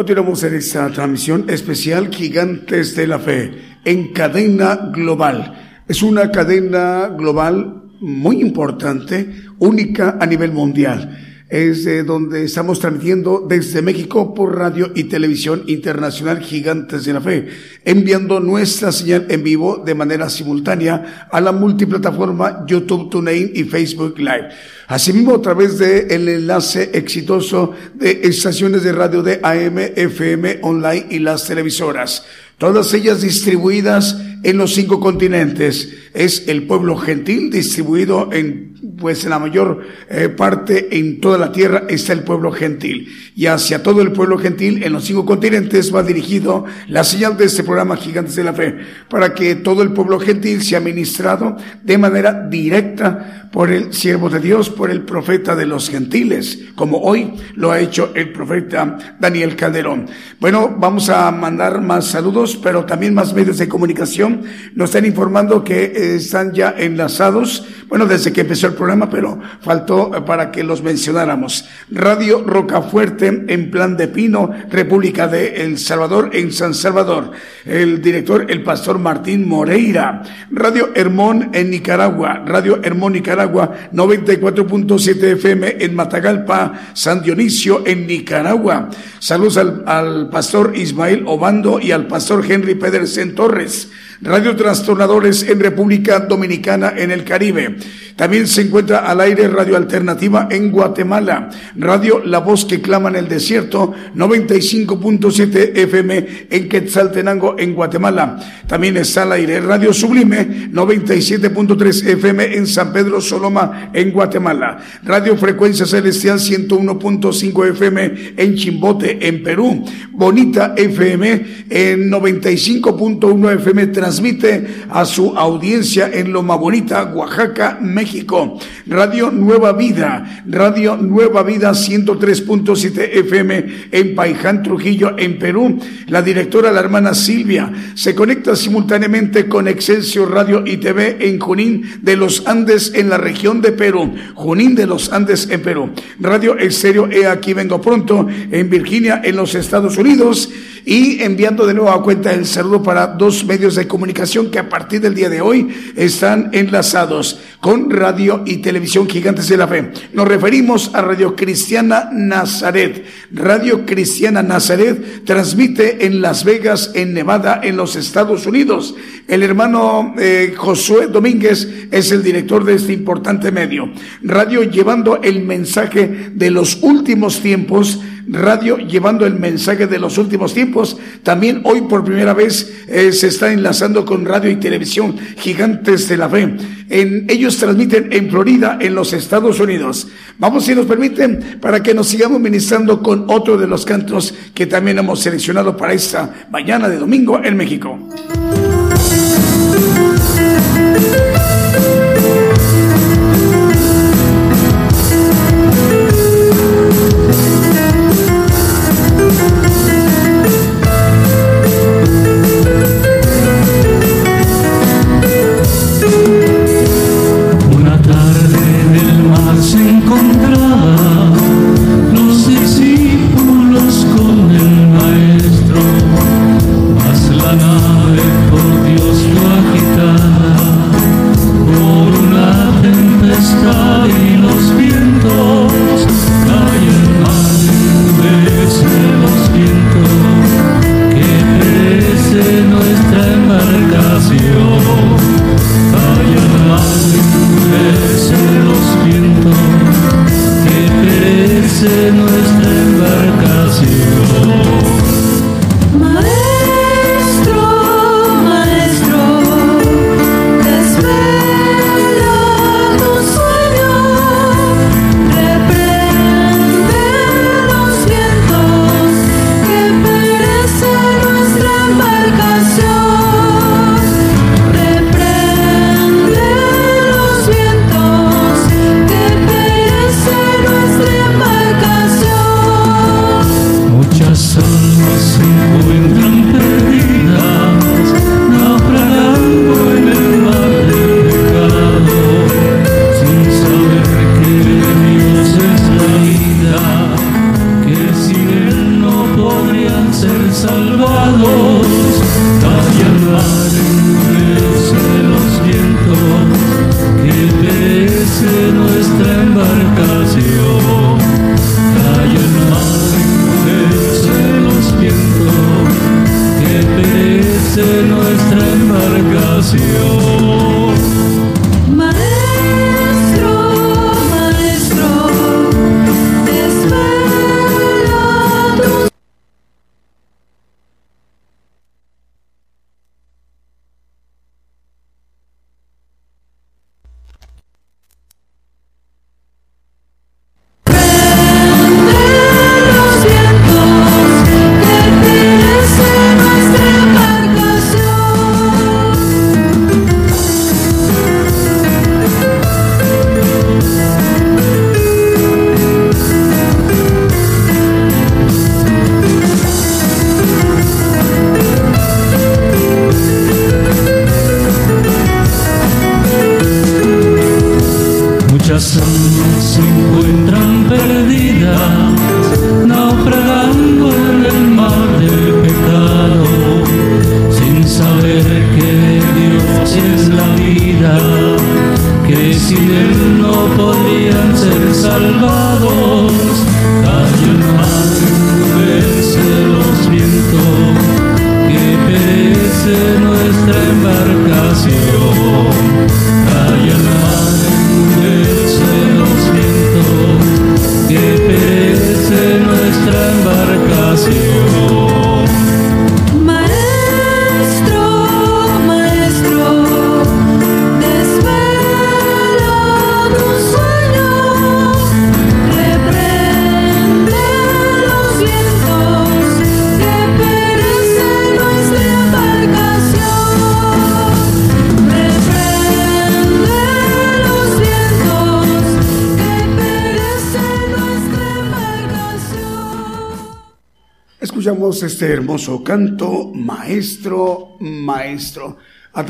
Speaker 1: Continuamos en esta transmisión especial Gigantes de la Fe en cadena global. Es una cadena global muy importante, única a nivel mundial. Es de donde estamos transmitiendo desde México por radio y televisión internacional Gigantes de la Fe, enviando nuestra señal en vivo de manera simultánea a la multiplataforma YouTube, TuneIn y Facebook Live. Asimismo, a través del enlace exitoso de estaciones de radio de AM, FM, online y las televisoras. Todas ellas distribuidas en los cinco continentes. Es el pueblo gentil distribuido en, pues en la mayor eh, parte en toda la tierra está el pueblo gentil. Y hacia todo el pueblo gentil en los cinco continentes va dirigido la señal de este programa Gigantes de la Fe, para que todo el pueblo gentil sea ministrado de manera directa por el siervo de Dios, por el profeta de los gentiles, como hoy lo ha hecho el profeta Daniel Calderón. Bueno, vamos a mandar más saludos, pero también más medios de comunicación. Nos están informando que eh, están ya enlazados, bueno, desde que empezó el programa, pero faltó eh, para que los mencionáramos. Radio Rocafuerte en Plan de Pino, República de El Salvador, en San Salvador. El director, el pastor Martín Moreira. Radio Hermón en Nicaragua, Radio Hermón Nicaragua, 94.7 FM en Matagalpa, San Dionisio en Nicaragua. Saludos al, al pastor Ismael Obando y al pastor Henry Pedersen Torres. Radio Trastornadores en República Dominicana en el Caribe. También se encuentra al aire Radio Alternativa en Guatemala. Radio La Voz que clama en el desierto, 95.7 FM en Quetzaltenango en Guatemala. También está al aire Radio Sublime, 97.3 FM en San Pedro Soloma en Guatemala. Radio Frecuencia Celestial 101.5 FM en Chimbote en Perú. Bonita FM en 95.1 FM transmite a su audiencia en Loma Bonita, Oaxaca, México. Radio Nueva Vida, Radio Nueva Vida 103.7 FM en Paiján, Trujillo, en Perú. La directora, la hermana Silvia, se conecta simultáneamente con Excelsior Radio y TV en Junín de los Andes en la región de Perú. Junín de los Andes en Perú. Radio Estéreo E Aquí Vengo Pronto en Virginia, en los Estados Unidos. Y enviando de nuevo a cuenta el saludo para dos medios de comunicación que a partir del día de hoy están enlazados con radio y televisión gigantes de la fe. Nos referimos a Radio Cristiana Nazaret. Radio Cristiana Nazaret transmite en Las Vegas, en Nevada, en los Estados Unidos. El hermano eh, Josué Domínguez es el director de este importante medio. Radio llevando el mensaje de los últimos tiempos radio llevando el mensaje de los últimos tiempos. También hoy por primera vez eh, se está enlazando con radio y televisión gigantes de la fe. En, ellos transmiten en Florida, en los Estados Unidos. Vamos, si nos permiten, para que nos sigamos ministrando con otro de los cantos que también hemos seleccionado para esta mañana de domingo en México.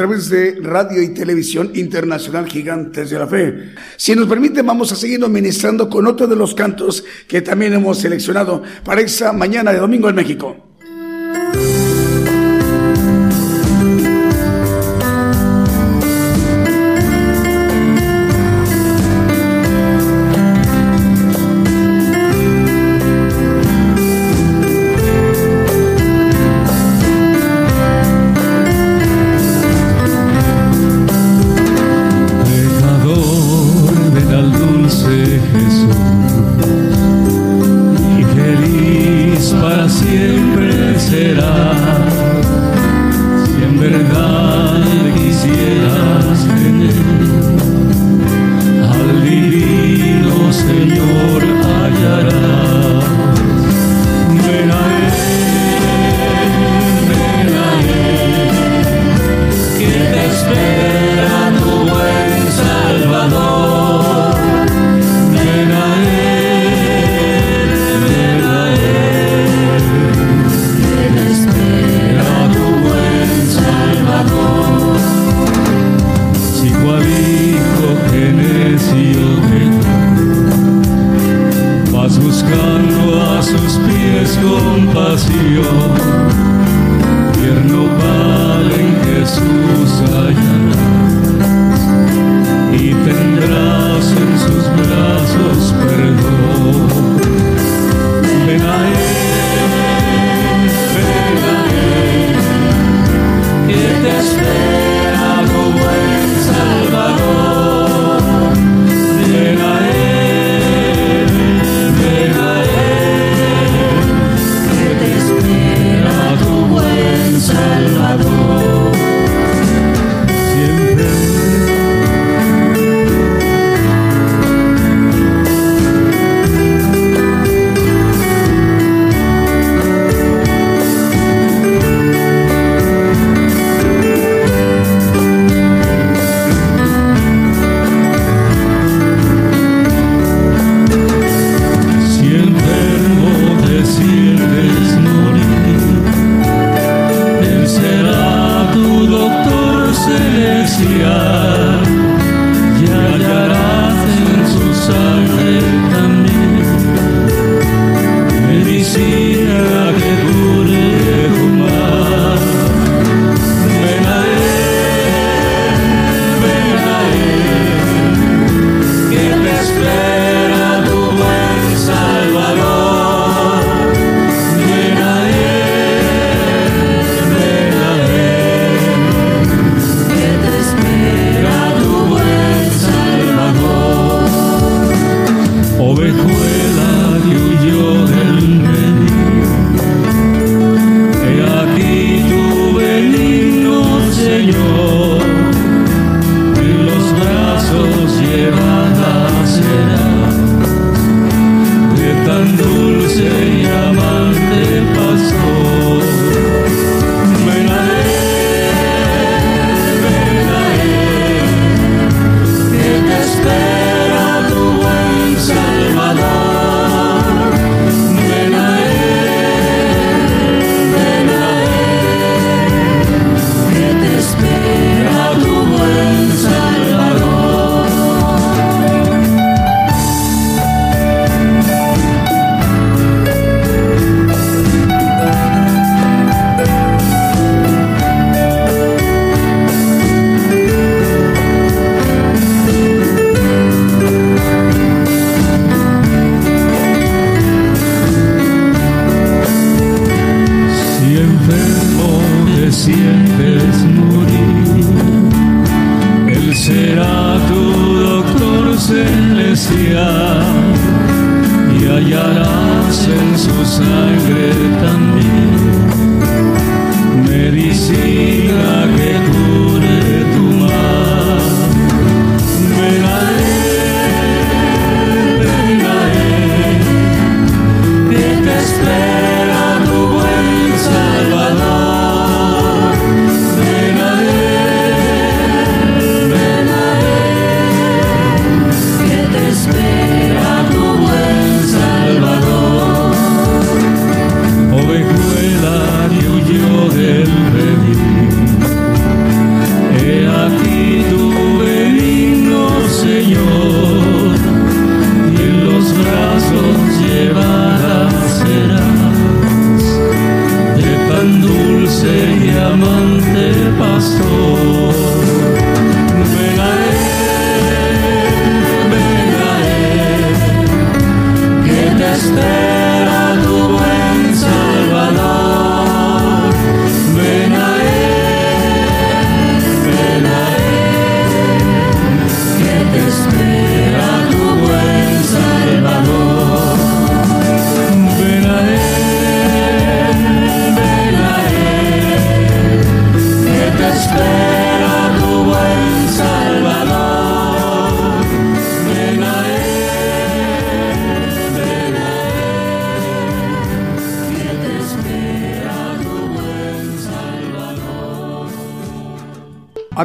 Speaker 2: Través de Radio y Televisión Internacional Gigantes de la Fe. Si nos permite, vamos a seguir ministrando con otro de los cantos que también hemos seleccionado para esa mañana de domingo en México.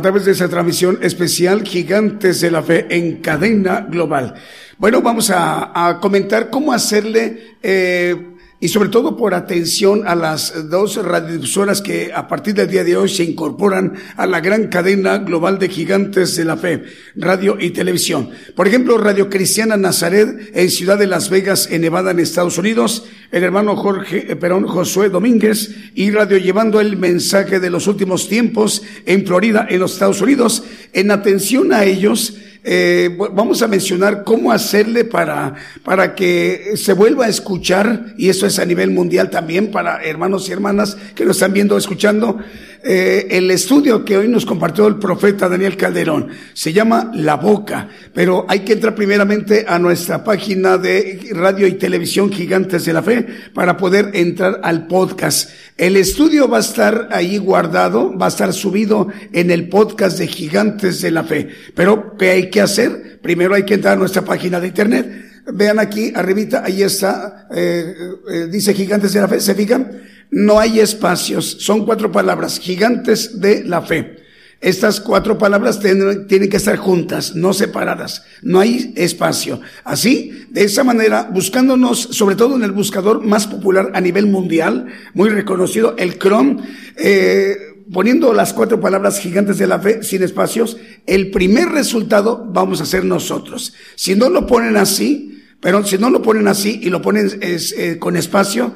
Speaker 1: Través de esa transmisión especial Gigantes de la Fe en cadena global. Bueno, vamos a, a comentar cómo hacerle, eh, y sobre todo por atención a las dos radiodifusoras que a partir del día de hoy se incorporan a la gran cadena global de Gigantes de la Fe, radio y televisión. Por ejemplo, Radio Cristiana Nazaret en Ciudad de Las Vegas, en Nevada, en Estados Unidos, el hermano Jorge, eh, perdón, Josué Domínguez y Radio Llevando el Mensaje de los Últimos Tiempos en Florida, en los Estados Unidos. En atención a ellos, eh, vamos a mencionar cómo hacerle para, para que se vuelva a escuchar, y eso es a nivel mundial también para hermanos y hermanas que nos están viendo, escuchando, eh, el estudio que hoy nos compartió el profeta Daniel Calderón. Se llama La Boca, pero hay que entrar primeramente a nuestra página de radio y televisión Gigantes de la Fe para poder entrar al podcast. El estudio va a estar ahí guardado, va a estar subido en el podcast de Gigantes de la Fe. Pero, ¿qué hay que hacer? Primero hay que entrar a nuestra página de internet. Vean aquí, arribita, ahí está, eh, eh, dice Gigantes de la Fe, ¿se fijan? No hay espacios, son cuatro palabras, Gigantes de la Fe. Estas cuatro palabras tienen, que estar juntas, no separadas. No hay espacio. Así, de esa manera, buscándonos, sobre todo en el buscador más popular a nivel mundial, muy reconocido, el Chrome, eh, poniendo las cuatro palabras gigantes de la fe sin espacios, el primer resultado vamos a ser nosotros. Si no lo ponen así, pero si no lo ponen así y lo ponen eh, con espacio,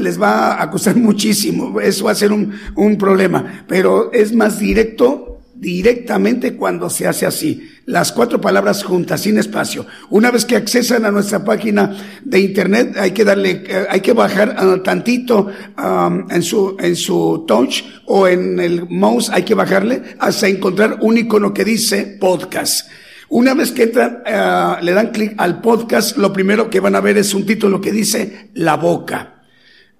Speaker 1: les va a costar *laughs* muchísimo. Eso va a ser un, un problema. Pero es más directo, directamente cuando se hace así. Las cuatro palabras juntas, sin espacio. Una vez que accesan a nuestra página de internet, hay que darle, eh, hay que bajar ah, tantito en su, en su touch o en el mouse, hay que bajarle hasta encontrar un icono que dice podcast. Una vez que entran, eh, le dan clic al podcast, lo primero que van a ver es un título que dice La Boca.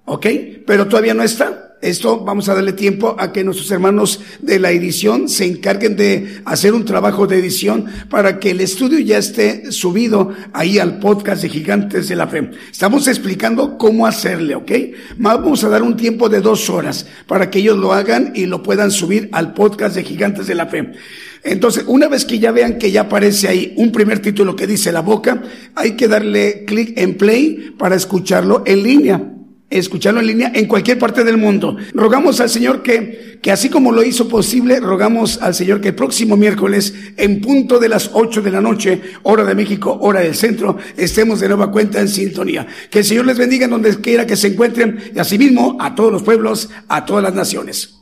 Speaker 1: ¿Ok? Pero todavía no está. Esto vamos a darle tiempo a que nuestros hermanos de la edición se encarguen de hacer un trabajo de edición para que el estudio ya esté subido ahí al podcast de Gigantes de la Fe. Estamos explicando cómo hacerle, ¿ok? Vamos a dar un tiempo de dos horas para que ellos lo hagan y lo puedan subir al podcast de Gigantes de la Fe. Entonces, una vez que ya vean que ya aparece ahí un primer título que dice la boca, hay que darle clic en play para escucharlo en línea escucharlo en línea en cualquier parte del mundo. Rogamos al Señor que, que así como lo hizo posible, rogamos al Señor que el próximo miércoles, en punto de las ocho de la noche, hora de México, hora del centro, estemos de nueva cuenta en sintonía. Que el Señor les bendiga en donde quiera que se encuentren y asimismo a todos los pueblos, a todas las naciones.